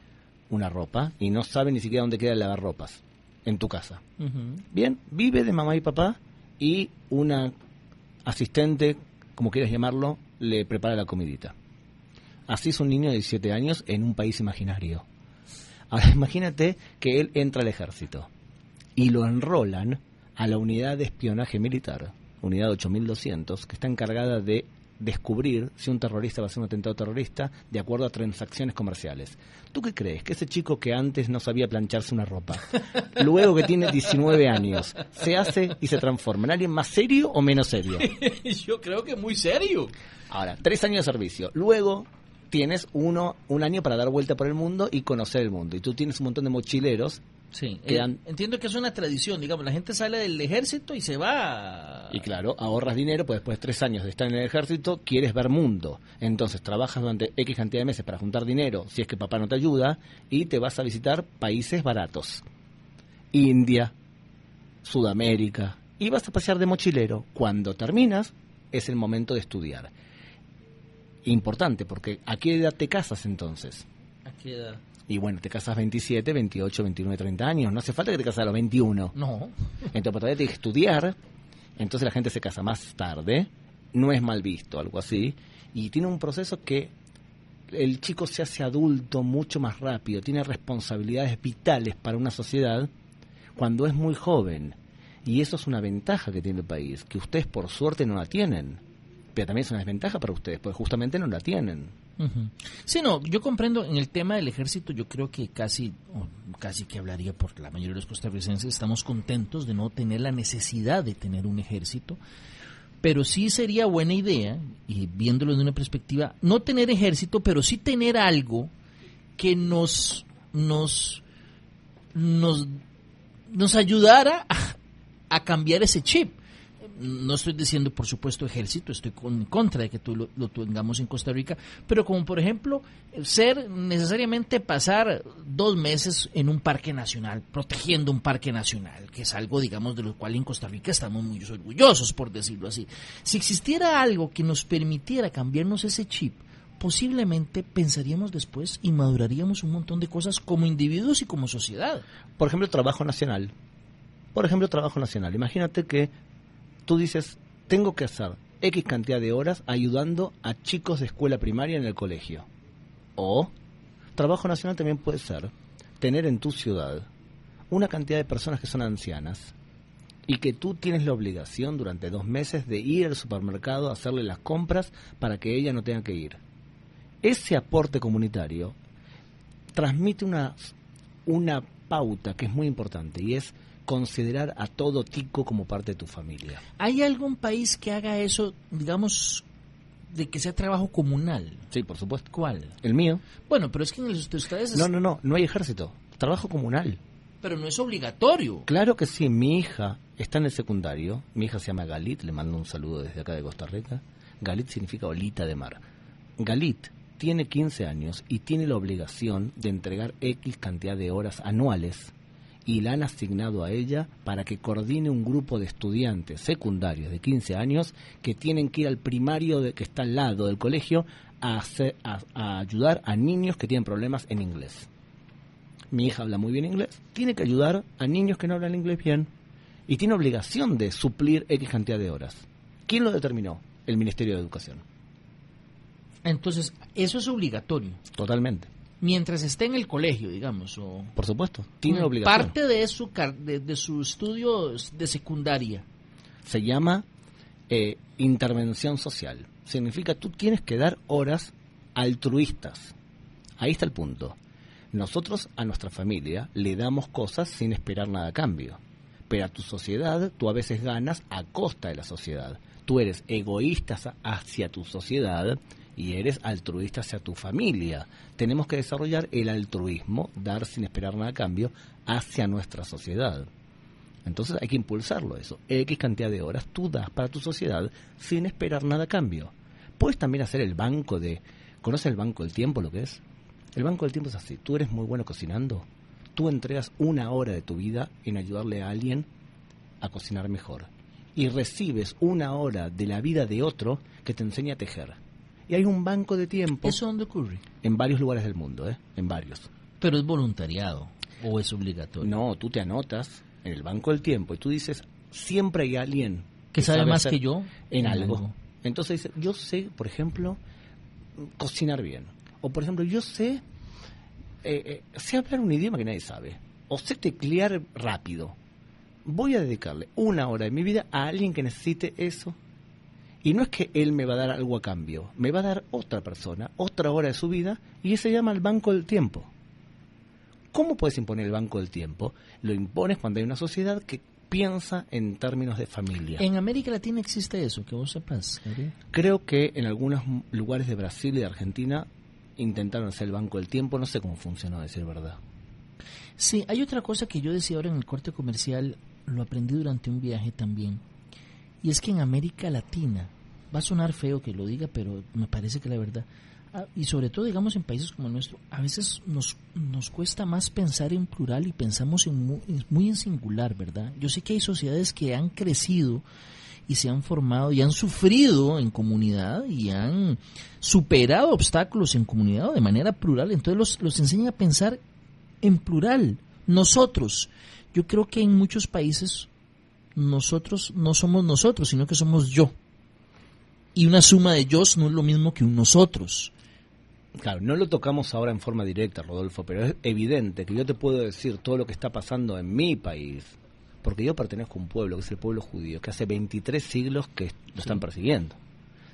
una ropa y no sabe ni siquiera dónde queda el lavarropas en tu casa. Bien, vive de mamá y papá y una asistente, como quieras llamarlo, le prepara la comidita. Así es un niño de 17 años en un país imaginario. Ahora imagínate que él entra al ejército y lo enrolan a la unidad de espionaje militar, unidad 8200, que está encargada de descubrir si un terrorista va a hacer un atentado terrorista de acuerdo a transacciones comerciales. ¿Tú qué crees? Que ese chico que antes no sabía plancharse una ropa, luego que tiene 19 años, se hace y se transforma en alguien más serio o menos serio? Yo creo que muy serio. Ahora, tres años de servicio. Luego tienes uno, un año para dar vuelta por el mundo y conocer el mundo. Y tú tienes un montón de mochileros Sí, que eh, entiendo que es una tradición, digamos, la gente sale del ejército y se va. Y claro, ahorras dinero, pues después de tres años de estar en el ejército, quieres ver mundo. Entonces trabajas durante X cantidad de meses para juntar dinero, si es que papá no te ayuda, y te vas a visitar países baratos. India, Sudamérica, y vas a pasear de mochilero. Cuando terminas, es el momento de estudiar. Importante, porque ¿a qué edad te casas entonces? ¿A qué edad? Y bueno, te casas 27, 28, 29, 30 años. No hace falta que te cases a los 21. No. Entonces, pero todavía tienes que estudiar. Entonces la gente se casa más tarde. No es mal visto, algo así. Y tiene un proceso que el chico se hace adulto mucho más rápido. Tiene responsabilidades vitales para una sociedad cuando es muy joven. Y eso es una ventaja que tiene el país, que ustedes por suerte no la tienen. Pero también es una desventaja para ustedes, porque justamente no la tienen. Sí, no, yo comprendo en el tema del ejército, yo creo que casi, casi que hablaría por la mayoría de los costarricenses, estamos contentos de no tener la necesidad de tener un ejército, pero sí sería buena idea, y viéndolo de una perspectiva, no tener ejército, pero sí tener algo que nos, nos, nos, nos ayudara a cambiar ese chip. No estoy diciendo, por supuesto, ejército, estoy en contra de que tú lo, lo tengamos en Costa Rica, pero como por ejemplo, ser necesariamente pasar dos meses en un parque nacional, protegiendo un parque nacional, que es algo, digamos, de lo cual en Costa Rica estamos muy orgullosos, por decirlo así. Si existiera algo que nos permitiera cambiarnos ese chip, posiblemente pensaríamos después y maduraríamos un montón de cosas como individuos y como sociedad. Por ejemplo, trabajo nacional. Por ejemplo, trabajo nacional. Imagínate que tú dices, tengo que hacer X cantidad de horas ayudando a chicos de escuela primaria en el colegio. O trabajo nacional también puede ser tener en tu ciudad una cantidad de personas que son ancianas y que tú tienes la obligación durante dos meses de ir al supermercado a hacerle las compras para que ella no tenga que ir. Ese aporte comunitario transmite una, una pauta que es muy importante y es considerar a todo tico como parte de tu familia. ¿Hay algún país que haga eso, digamos, de que sea trabajo comunal? Sí, por supuesto. ¿Cuál? El mío. Bueno, pero es que en los de ustedes... es- No, no, no, no hay ejército. Trabajo comunal. Pero no es obligatorio. Claro que sí, mi hija está en el secundario. Mi hija se llama Galit, le mando un saludo desde acá de Costa Rica. Galit significa olita de mar. Galit tiene 15 años y tiene la obligación de entregar X cantidad de horas anuales y la han asignado a ella para que coordine un grupo de estudiantes secundarios de 15 años que tienen que ir al primario de, que está al lado del colegio a, hacer- a- a ayudar a niños que tienen problemas en inglés. Mi hija habla muy bien inglés, tiene que ayudar a niños que no hablan inglés bien y tiene obligación de suplir X cantidad de horas. ¿Quién lo determinó? El Ministerio de Educación. Entonces, eso es obligatorio. Totalmente. Mientras esté en el colegio, digamos, o Por supuesto, tiene como obligación. parte de su de, de su estudio de secundaria. Se llama eh, intervención social. Significa tú tienes que dar horas altruistas. Ahí está el punto. Nosotros a nuestra familia le damos cosas sin esperar nada a cambio. Pero a tu sociedad tú a veces ganas a costa de la sociedad. Tú eres egoísta hacia tu sociedad y eres altruista hacia tu familia. Tenemos que desarrollar el altruismo, dar sin esperar nada a cambio, hacia nuestra sociedad. Entonces hay que impulsarlo eso. X cantidad de horas tú das para tu sociedad sin esperar nada a cambio. Puedes también hacer el banco de... ¿Conoces el banco del tiempo lo que es? El banco del tiempo es así. Tú eres muy bueno cocinando. Tú entregas una hora de tu vida en ayudarle a alguien a cocinar mejor. Y recibes una hora de la vida de otro que te enseña a tejer. Y hay un banco de tiempo ¿Eso dónde ocurre? en varios lugares del mundo, ¿eh? En varios. Pero es voluntariado o es obligatorio. No, tú te anotas en el banco del tiempo y tú dices, siempre hay alguien Que sabe más que yo en en algo. algo. Entonces dice, yo sé, por ejemplo, cocinar bien. O por ejemplo, yo sé, eh, eh, sé hablar un idioma que nadie sabe. O sé teclear rápido. Voy a dedicarle una hora de mi vida a alguien que necesite eso. Y no es que él me va a dar algo a cambio, me va a dar otra persona, otra hora de su vida, y ese se llama el banco del tiempo. ¿Cómo puedes imponer el banco del tiempo? Lo impones cuando hay una sociedad que piensa en términos de familia. En América Latina existe eso, que vos sepas, Gabriel. Creo que en algunos lugares de Brasil y de Argentina intentaron hacer el banco del tiempo, no sé cómo funcionó, a decir verdad. Sí, hay otra cosa que yo decía ahora en el corte comercial, lo aprendí durante un viaje también, y es que en América Latina, va a sonar feo que lo diga, pero me parece que la verdad, ah, y sobre todo digamos en países como el nuestro, a veces nos, nos cuesta más pensar en plural y pensamos en mu- en- muy en singular, ¿verdad? Yo sé que hay sociedades que han crecido y se han formado y han sufrido en comunidad y han superado obstáculos en comunidad de manera plural, entonces los, los enseñan a pensar en plural, nosotros. Yo creo que en muchos países nosotros no somos nosotros, sino que somos yo. Y una suma de yo no es lo mismo que un nosotros. Claro, no lo tocamos ahora en forma directa, Rodolfo, pero es evidente que yo te puedo decir todo lo que está pasando en mi país, porque yo pertenezco a un pueblo, que es el pueblo judío, que hace 23 siglos que lo están persiguiendo.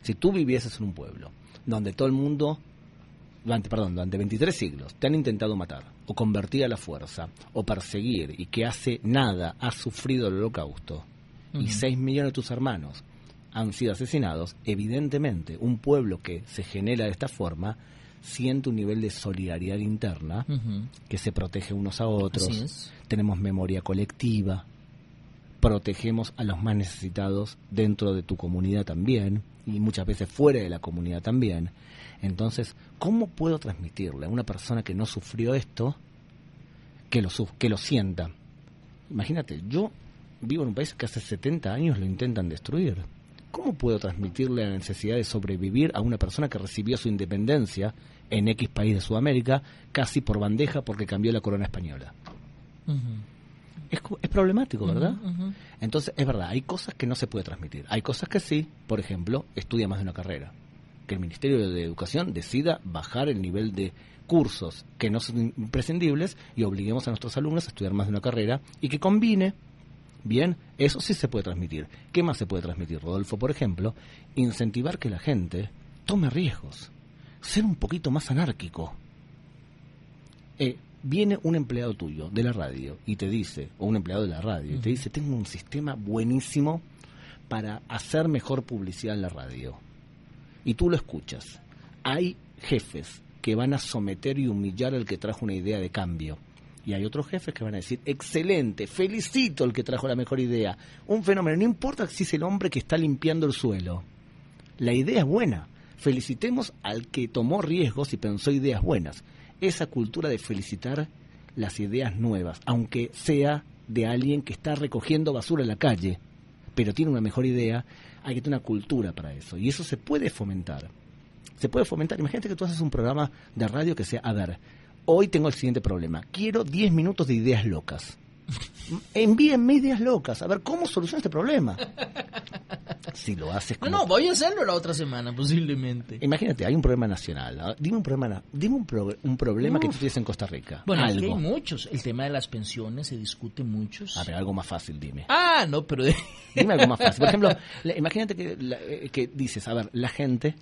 Si tú vivieses en un pueblo donde todo el mundo, durante, perdón, durante 23 siglos te han intentado matar, o convertir a la fuerza, o perseguir, y que hace nada has sufrido el holocausto, y Ujú. 6 millones de tus hermanos han sido asesinados, evidentemente un pueblo que se genera de esta forma siente un nivel de solidaridad interna que se protege unos a otros, tenemos memoria colectiva, protegemos a los más necesitados dentro de tu comunidad también y muchas veces fuera de la comunidad también. Entonces, ¿cómo puedo transmitirle a una persona que no sufrió esto que lo, que lo sienta? Imagínate, yo vivo en un país que hace 70 años lo intentan destruir. ¿Cómo puedo transmitirle la necesidad de sobrevivir a una persona que recibió su independencia en X país de Sudamérica casi por bandeja porque cambió la corona española? Es, co- es problemático, ¿verdad? Entonces, es verdad, hay cosas que no se puede transmitir. Hay cosas que sí, por ejemplo, estudia más de una carrera. Que el Ministerio de Educación decida bajar el nivel de cursos que no son imprescindibles y obliguemos a nuestros alumnos a estudiar más de una carrera y que combine, bien, eso sí se puede transmitir. ¿Qué más se puede transmitir, Rodolfo? Por ejemplo, incentivar que la gente tome riesgos, ser un poquito más anárquico. Eh, viene un empleado tuyo de la radio y te dice, o un empleado de la radio, y te dice, tengo un sistema buenísimo para hacer mejor publicidad en la radio. Y tú lo escuchas. Hay jefes que van a someter y humillar al que trajo una idea de cambio. Y hay otros jefes que van a decir, excelente, felicito al que trajo la mejor idea. Un fenómeno, no importa si es el hombre que está limpiando el suelo. La idea es buena. Felicitemos al que tomó riesgos y pensó ideas buenas. Esa cultura de felicitar las ideas nuevas, aunque sea de alguien que está recogiendo basura en la calle, pero tiene una mejor idea, hay que tener una cultura para eso. Y eso se puede fomentar. Se puede fomentar. Imagínate que tú haces un programa de radio que sea, a ver, hoy tengo el siguiente problema. Quiero 10 minutos de ideas locas. Envíenme ideas locas. A ver, ¿cómo soluciono este problema? si lo haces No, no, voy a hacerlo la otra semana, posiblemente. Imagínate, hay un problema nacional. ¿no? Dime un problema, dime un, pro- un problema que tú tienes en Costa Rica. Bueno, aquí hay muchos. El tema de las pensiones se discute muchos. A ver, algo más fácil, dime. Ah, no, pero... Dime algo más fácil. Por ejemplo, imagínate que, eh, que dices, a ver, la gente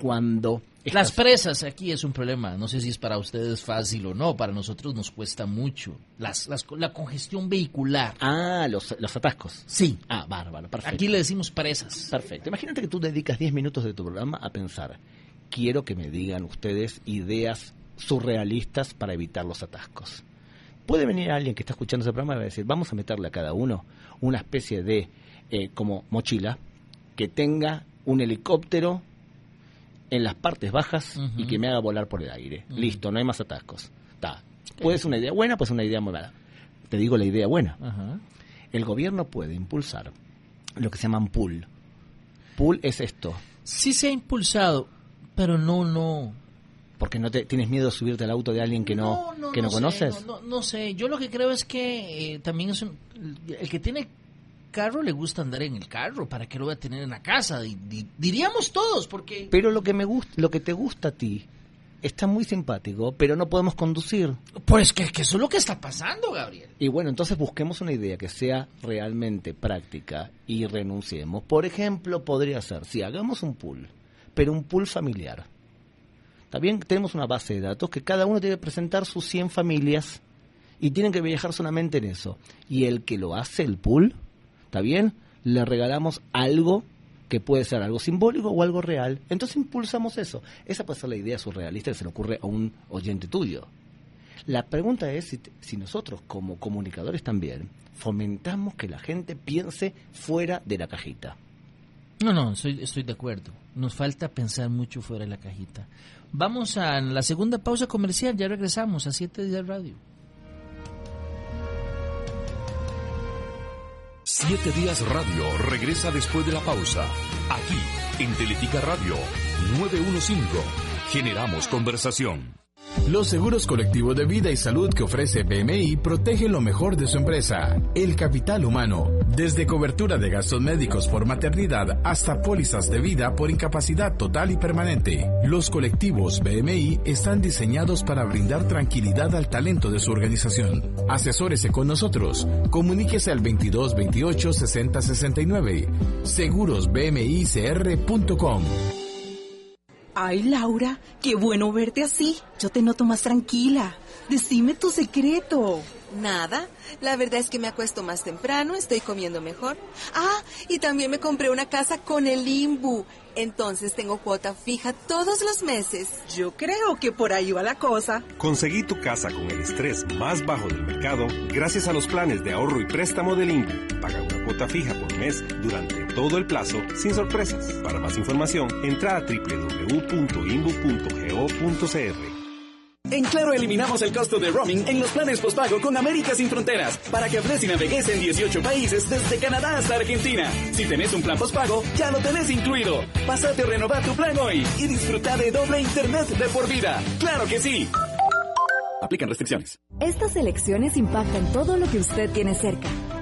cuando... Las presas aquí es un problema. No sé si es para ustedes fácil o no. Para nosotros nos cuesta mucho. Las, las- la congestión vehicular. Ah, los, los atascos. Sí. Ah, bárbaro, perfecto. Aquí le decimos presas. Perfecto. Imagínate que tú dedicas 10 minutos de tu programa a pensar, quiero que me digan ustedes ideas surrealistas para evitar los atascos. Puede venir alguien que está escuchando ese programa y va a decir, vamos a meterle a cada uno una especie de, eh, como mochila, que tenga un helicóptero en las partes bajas y que me haga volar por el aire. Listo, no hay más atascos. Está. Puede ser una idea buena, puede ser una idea muy mala. Te digo la idea buena. Ajá. El gobierno puede impulsar lo que se llaman pool. Pool es esto. Sí se ha impulsado, pero no, no. Porque no te tienes miedo de subirte al auto de alguien que no, que no, conoces. no, no- no sé, yo lo que creo es que eh, también es un, el que tiene carro le gusta andar en el carro, ¿para qué lo voy a tener en la casa? Di- di- diríamos todos, porque... Pero lo que me gusta, lo que te gusta a ti está muy simpático, pero no podemos conducir. Pues que, que eso es lo que está pasando, Gabriel. Y bueno, entonces busquemos una idea que sea realmente práctica y renunciemos. Por ejemplo, podría ser, si hagamos un pool, pero un pool familiar. También tenemos una base de datos que cada uno debe presentar sus 100 familias y tienen que viajar solamente en eso. Y el que lo hace, el pool, ¿está bien? Le regalamos algo que puede ser algo simbólico o algo real. Entonces impulsamos eso. Esa puede ser la idea surrealista que se le ocurre a un oyente tuyo. La pregunta es si, nosotros como comunicadores también fomentamos que la gente piense fuera de la cajita. No, no, estoy, estoy de acuerdo. Nos falta pensar mucho fuera de la cajita. Vamos a la segunda pausa comercial, ya regresamos a 7 días radio. Siete Días Radio regresa después de la pausa. Aquí, en Teletica Radio 915. Generamos conversación. Los seguros colectivos de vida y salud que ofrece BMI protegen lo mejor de su empresa, el capital humano, desde cobertura de gastos médicos por maternidad hasta pólizas de vida por incapacidad total y permanente. Los colectivos BMI están diseñados para brindar tranquilidad al talento de su organización. Asesórese con nosotros. Comuníquese al 22 28 60 69. Segurosbmicr.com. Ay, Laura, qué bueno verte así. Yo te noto más tranquila. Decime tu secreto. Nada, la verdad es que me acuesto más temprano, estoy comiendo mejor. Ah, y también me compré una casa con el Imbu. Entonces tengo cuota fija todos los meses. Yo creo que por ahí va la cosa. Conseguí tu casa con el estrés más bajo del mercado gracias a los planes de ahorro y préstamo del INBU. Paga una cuota fija por mes durante todo el plazo sin sorpresas. Para más información, entra a www.imbu.go.cr. En Claro eliminamos el costo de roaming en los planes postpago con América Sin Fronteras para que hables y navegues en 18 países desde Canadá hasta Argentina. Si tenés un plan postpago, ya lo tenés incluido. Pásate a renovar tu plan hoy y disfruta de doble internet de por vida. ¡Claro que sí! Aplican restricciones. Estas elecciones impactan todo lo que usted tiene cerca.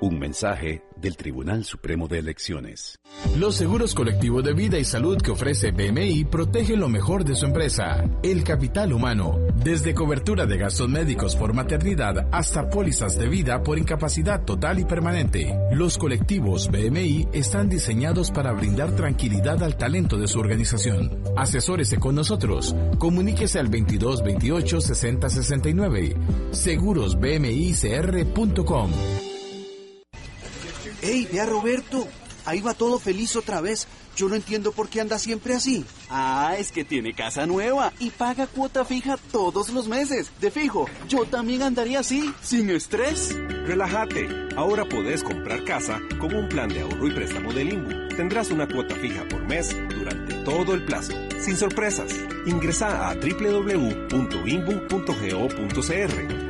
Un mensaje del Tribunal Supremo de Elecciones. Los seguros colectivos de vida y salud que ofrece BMI protegen lo mejor de su empresa, el capital humano, desde cobertura de gastos médicos por maternidad hasta pólizas de vida por incapacidad total y permanente. Los colectivos BMI están diseñados para brindar tranquilidad al talento de su organización. Asesórese con nosotros. Comuníquese al 22 28 60 69. Segurosbmicr.com. ¡Ey, ve a Roberto! Ahí va todo feliz otra vez. Yo no entiendo por qué anda siempre así. Ah, es que tiene casa nueva y paga cuota fija todos los meses. De fijo, yo también andaría así, sin estrés. Relájate. Ahora podés comprar casa con un plan de ahorro y préstamo del INBU. Tendrás una cuota fija por mes durante todo el plazo. sin sorpresas. Ingresa a www.inbu.go.cr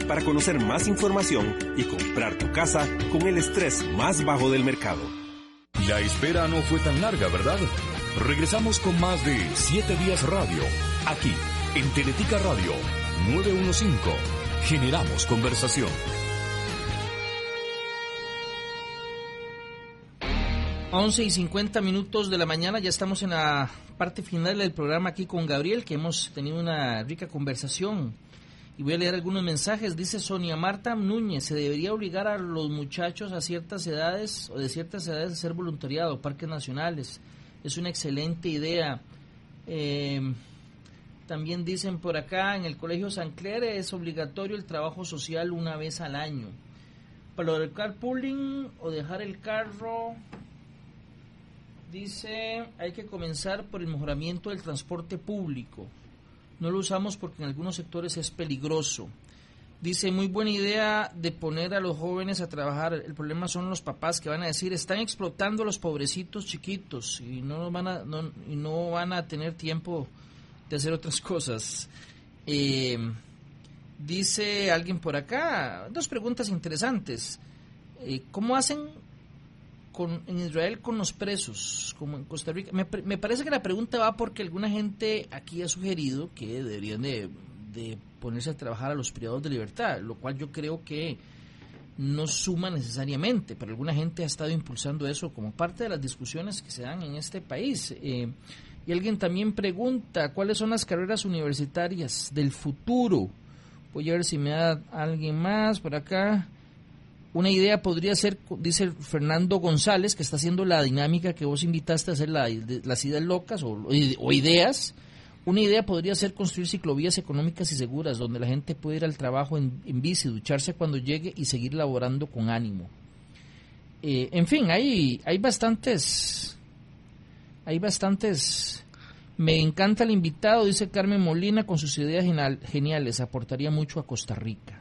para conocer más información y comprar tu casa con el estrés más bajo del mercado. La espera no fue tan larga, ¿verdad? Regresamos con más de 7 días radio, aquí en Teletica Radio 915. Generamos conversación. 11 y 50 minutos de la mañana, ya estamos en la parte final del programa aquí con Gabriel, que hemos tenido una rica conversación. Y voy a leer algunos mensajes. Dice Sonia Marta Núñez, se debería obligar a los muchachos a ciertas edades o de ciertas edades a hacer voluntariado, parques nacionales. Es una excelente idea. Eh, también dicen por acá, en el Colegio San Clare es obligatorio el trabajo social una vez al año. Para lo del carpooling o dejar el carro, dice, hay que comenzar por el mejoramiento del transporte público. No lo usamos porque en algunos sectores es peligroso. Dice, muy buena idea de poner a los jóvenes a trabajar. El problema son los papás que van a decir, están explotando a los pobrecitos chiquitos y no van a, no, y no van a tener tiempo de hacer otras cosas. Eh, dice alguien por acá, dos preguntas interesantes. Eh, ¿Cómo hacen con, en Israel con los presos, como en Costa Rica? Me, me, parece que la pregunta va porque alguna gente aquí ha sugerido que deberían de, de ponerse a trabajar a los privados de libertad, lo cual yo creo que no suma necesariamente, pero alguna gente ha estado impulsando eso como parte de las discusiones que se dan en este país. Eh, y alguien también pregunta, ¿cuáles son las carreras universitarias del futuro? Voy a ver si me da alguien más por acá. Una idea podría ser, dice Fernando González, que está haciendo la dinámica que vos invitaste a hacer, la, las ideas locas o, o ideas. Una idea podría ser construir ciclovías económicas y seguras, donde la gente puede ir al trabajo en, en bici, ducharse cuando llegue y seguir laborando con ánimo. Eh, en fin, hay, hay bastantes, hay bastantes. Me encanta el invitado, dice Carmen Molina, con sus ideas geniales, aportaría mucho a Costa Rica.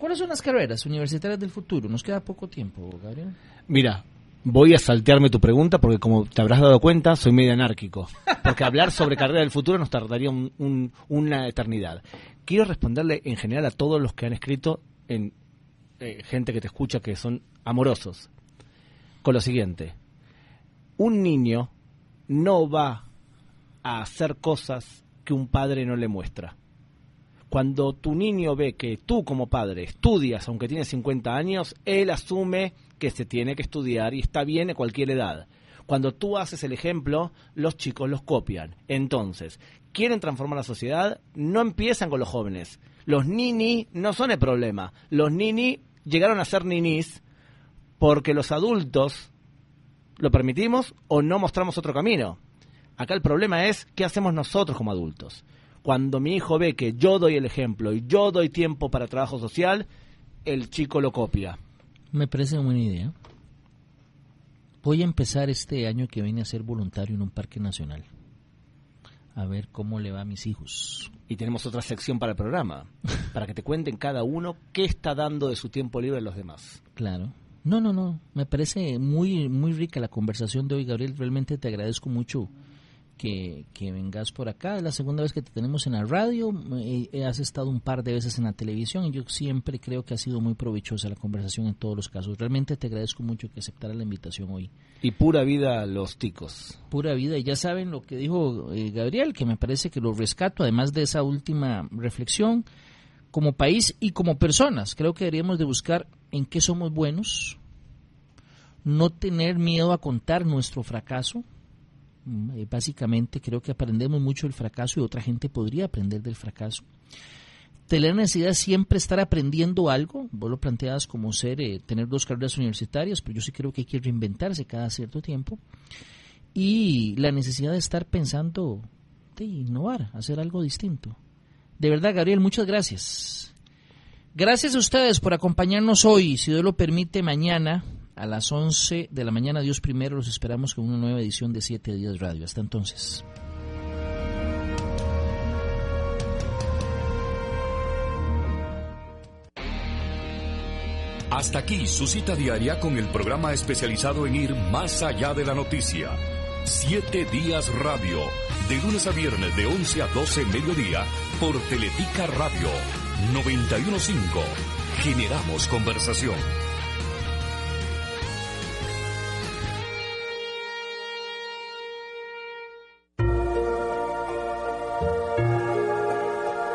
¿Cuáles son las carreras universitarias del futuro? Nos queda poco tiempo, Gabriel. Mira, voy a saltearme tu pregunta porque como te habrás dado cuenta, soy medio anárquico. Porque hablar sobre carrera del futuro nos tardaría un, un, una eternidad. Quiero responderle en general a todos los que han escrito, en eh, gente que te escucha que son amorosos, con lo siguiente. Un niño no va a hacer cosas que un padre no le muestra. Cuando tu niño ve que tú como padre estudias, aunque tienes 50 años, él asume que se tiene que estudiar y está bien a cualquier edad. Cuando tú haces el ejemplo, los chicos los copian. Entonces, quieren transformar la sociedad, no empiezan con los jóvenes. Los nini no son el problema. Los nini llegaron a ser ninis porque los adultos lo permitimos o no mostramos otro camino. Acá el problema es qué hacemos nosotros como adultos. Cuando mi hijo ve que yo doy el ejemplo y yo doy tiempo para trabajo social, el chico lo copia. Me parece una buena idea. Voy a empezar este año que viene a ser voluntario en un parque nacional. A ver cómo le va a mis hijos. Y tenemos otra sección para el programa, para que te cuenten cada uno qué está dando de su tiempo libre a los demás. Claro. No, no, no. Me parece muy, muy rica la conversación de hoy, Gabriel. Realmente te agradezco mucho que, que, vengas por acá. Es la segunda vez que te tenemos en la radio. Eh, has estado un par de veces en la televisión y yo siempre creo que ha sido muy provechosa la conversación en todos los casos. Realmente te agradezco mucho que aceptara la invitación hoy. Y pura vida los ticos. Pura vida. Y ya saben lo que dijo eh, Gabriel, que me parece que lo rescato, además de esa última reflexión, como país y como personas. Creo que deberíamos de buscar en qué somos buenos, no tener miedo a contar nuestro fracaso, básicamente creo que aprendemos mucho del fracaso y otra gente podría aprender del fracaso. Tener necesidad de siempre estar aprendiendo algo, vos lo planteas como ser, eh, tener dos carreras universitarias, pero yo sí creo que hay que reinventarse cada cierto tiempo. Y la necesidad de estar pensando de innovar, hacer algo distinto. De verdad, Gabriel, muchas gracias. Gracias a ustedes por acompañarnos hoy. Si Dios lo permite, mañana a las 11 de la mañana, Dios primero, los esperamos con una nueva edición de 7 Días Radio. Hasta entonces. Hasta aquí su cita diaria con el programa especializado en ir más allá de la noticia. Siete Días Radio De lunes a viernes de 11 a 12 mediodía por Teletica Radio 915. Generamos conversación.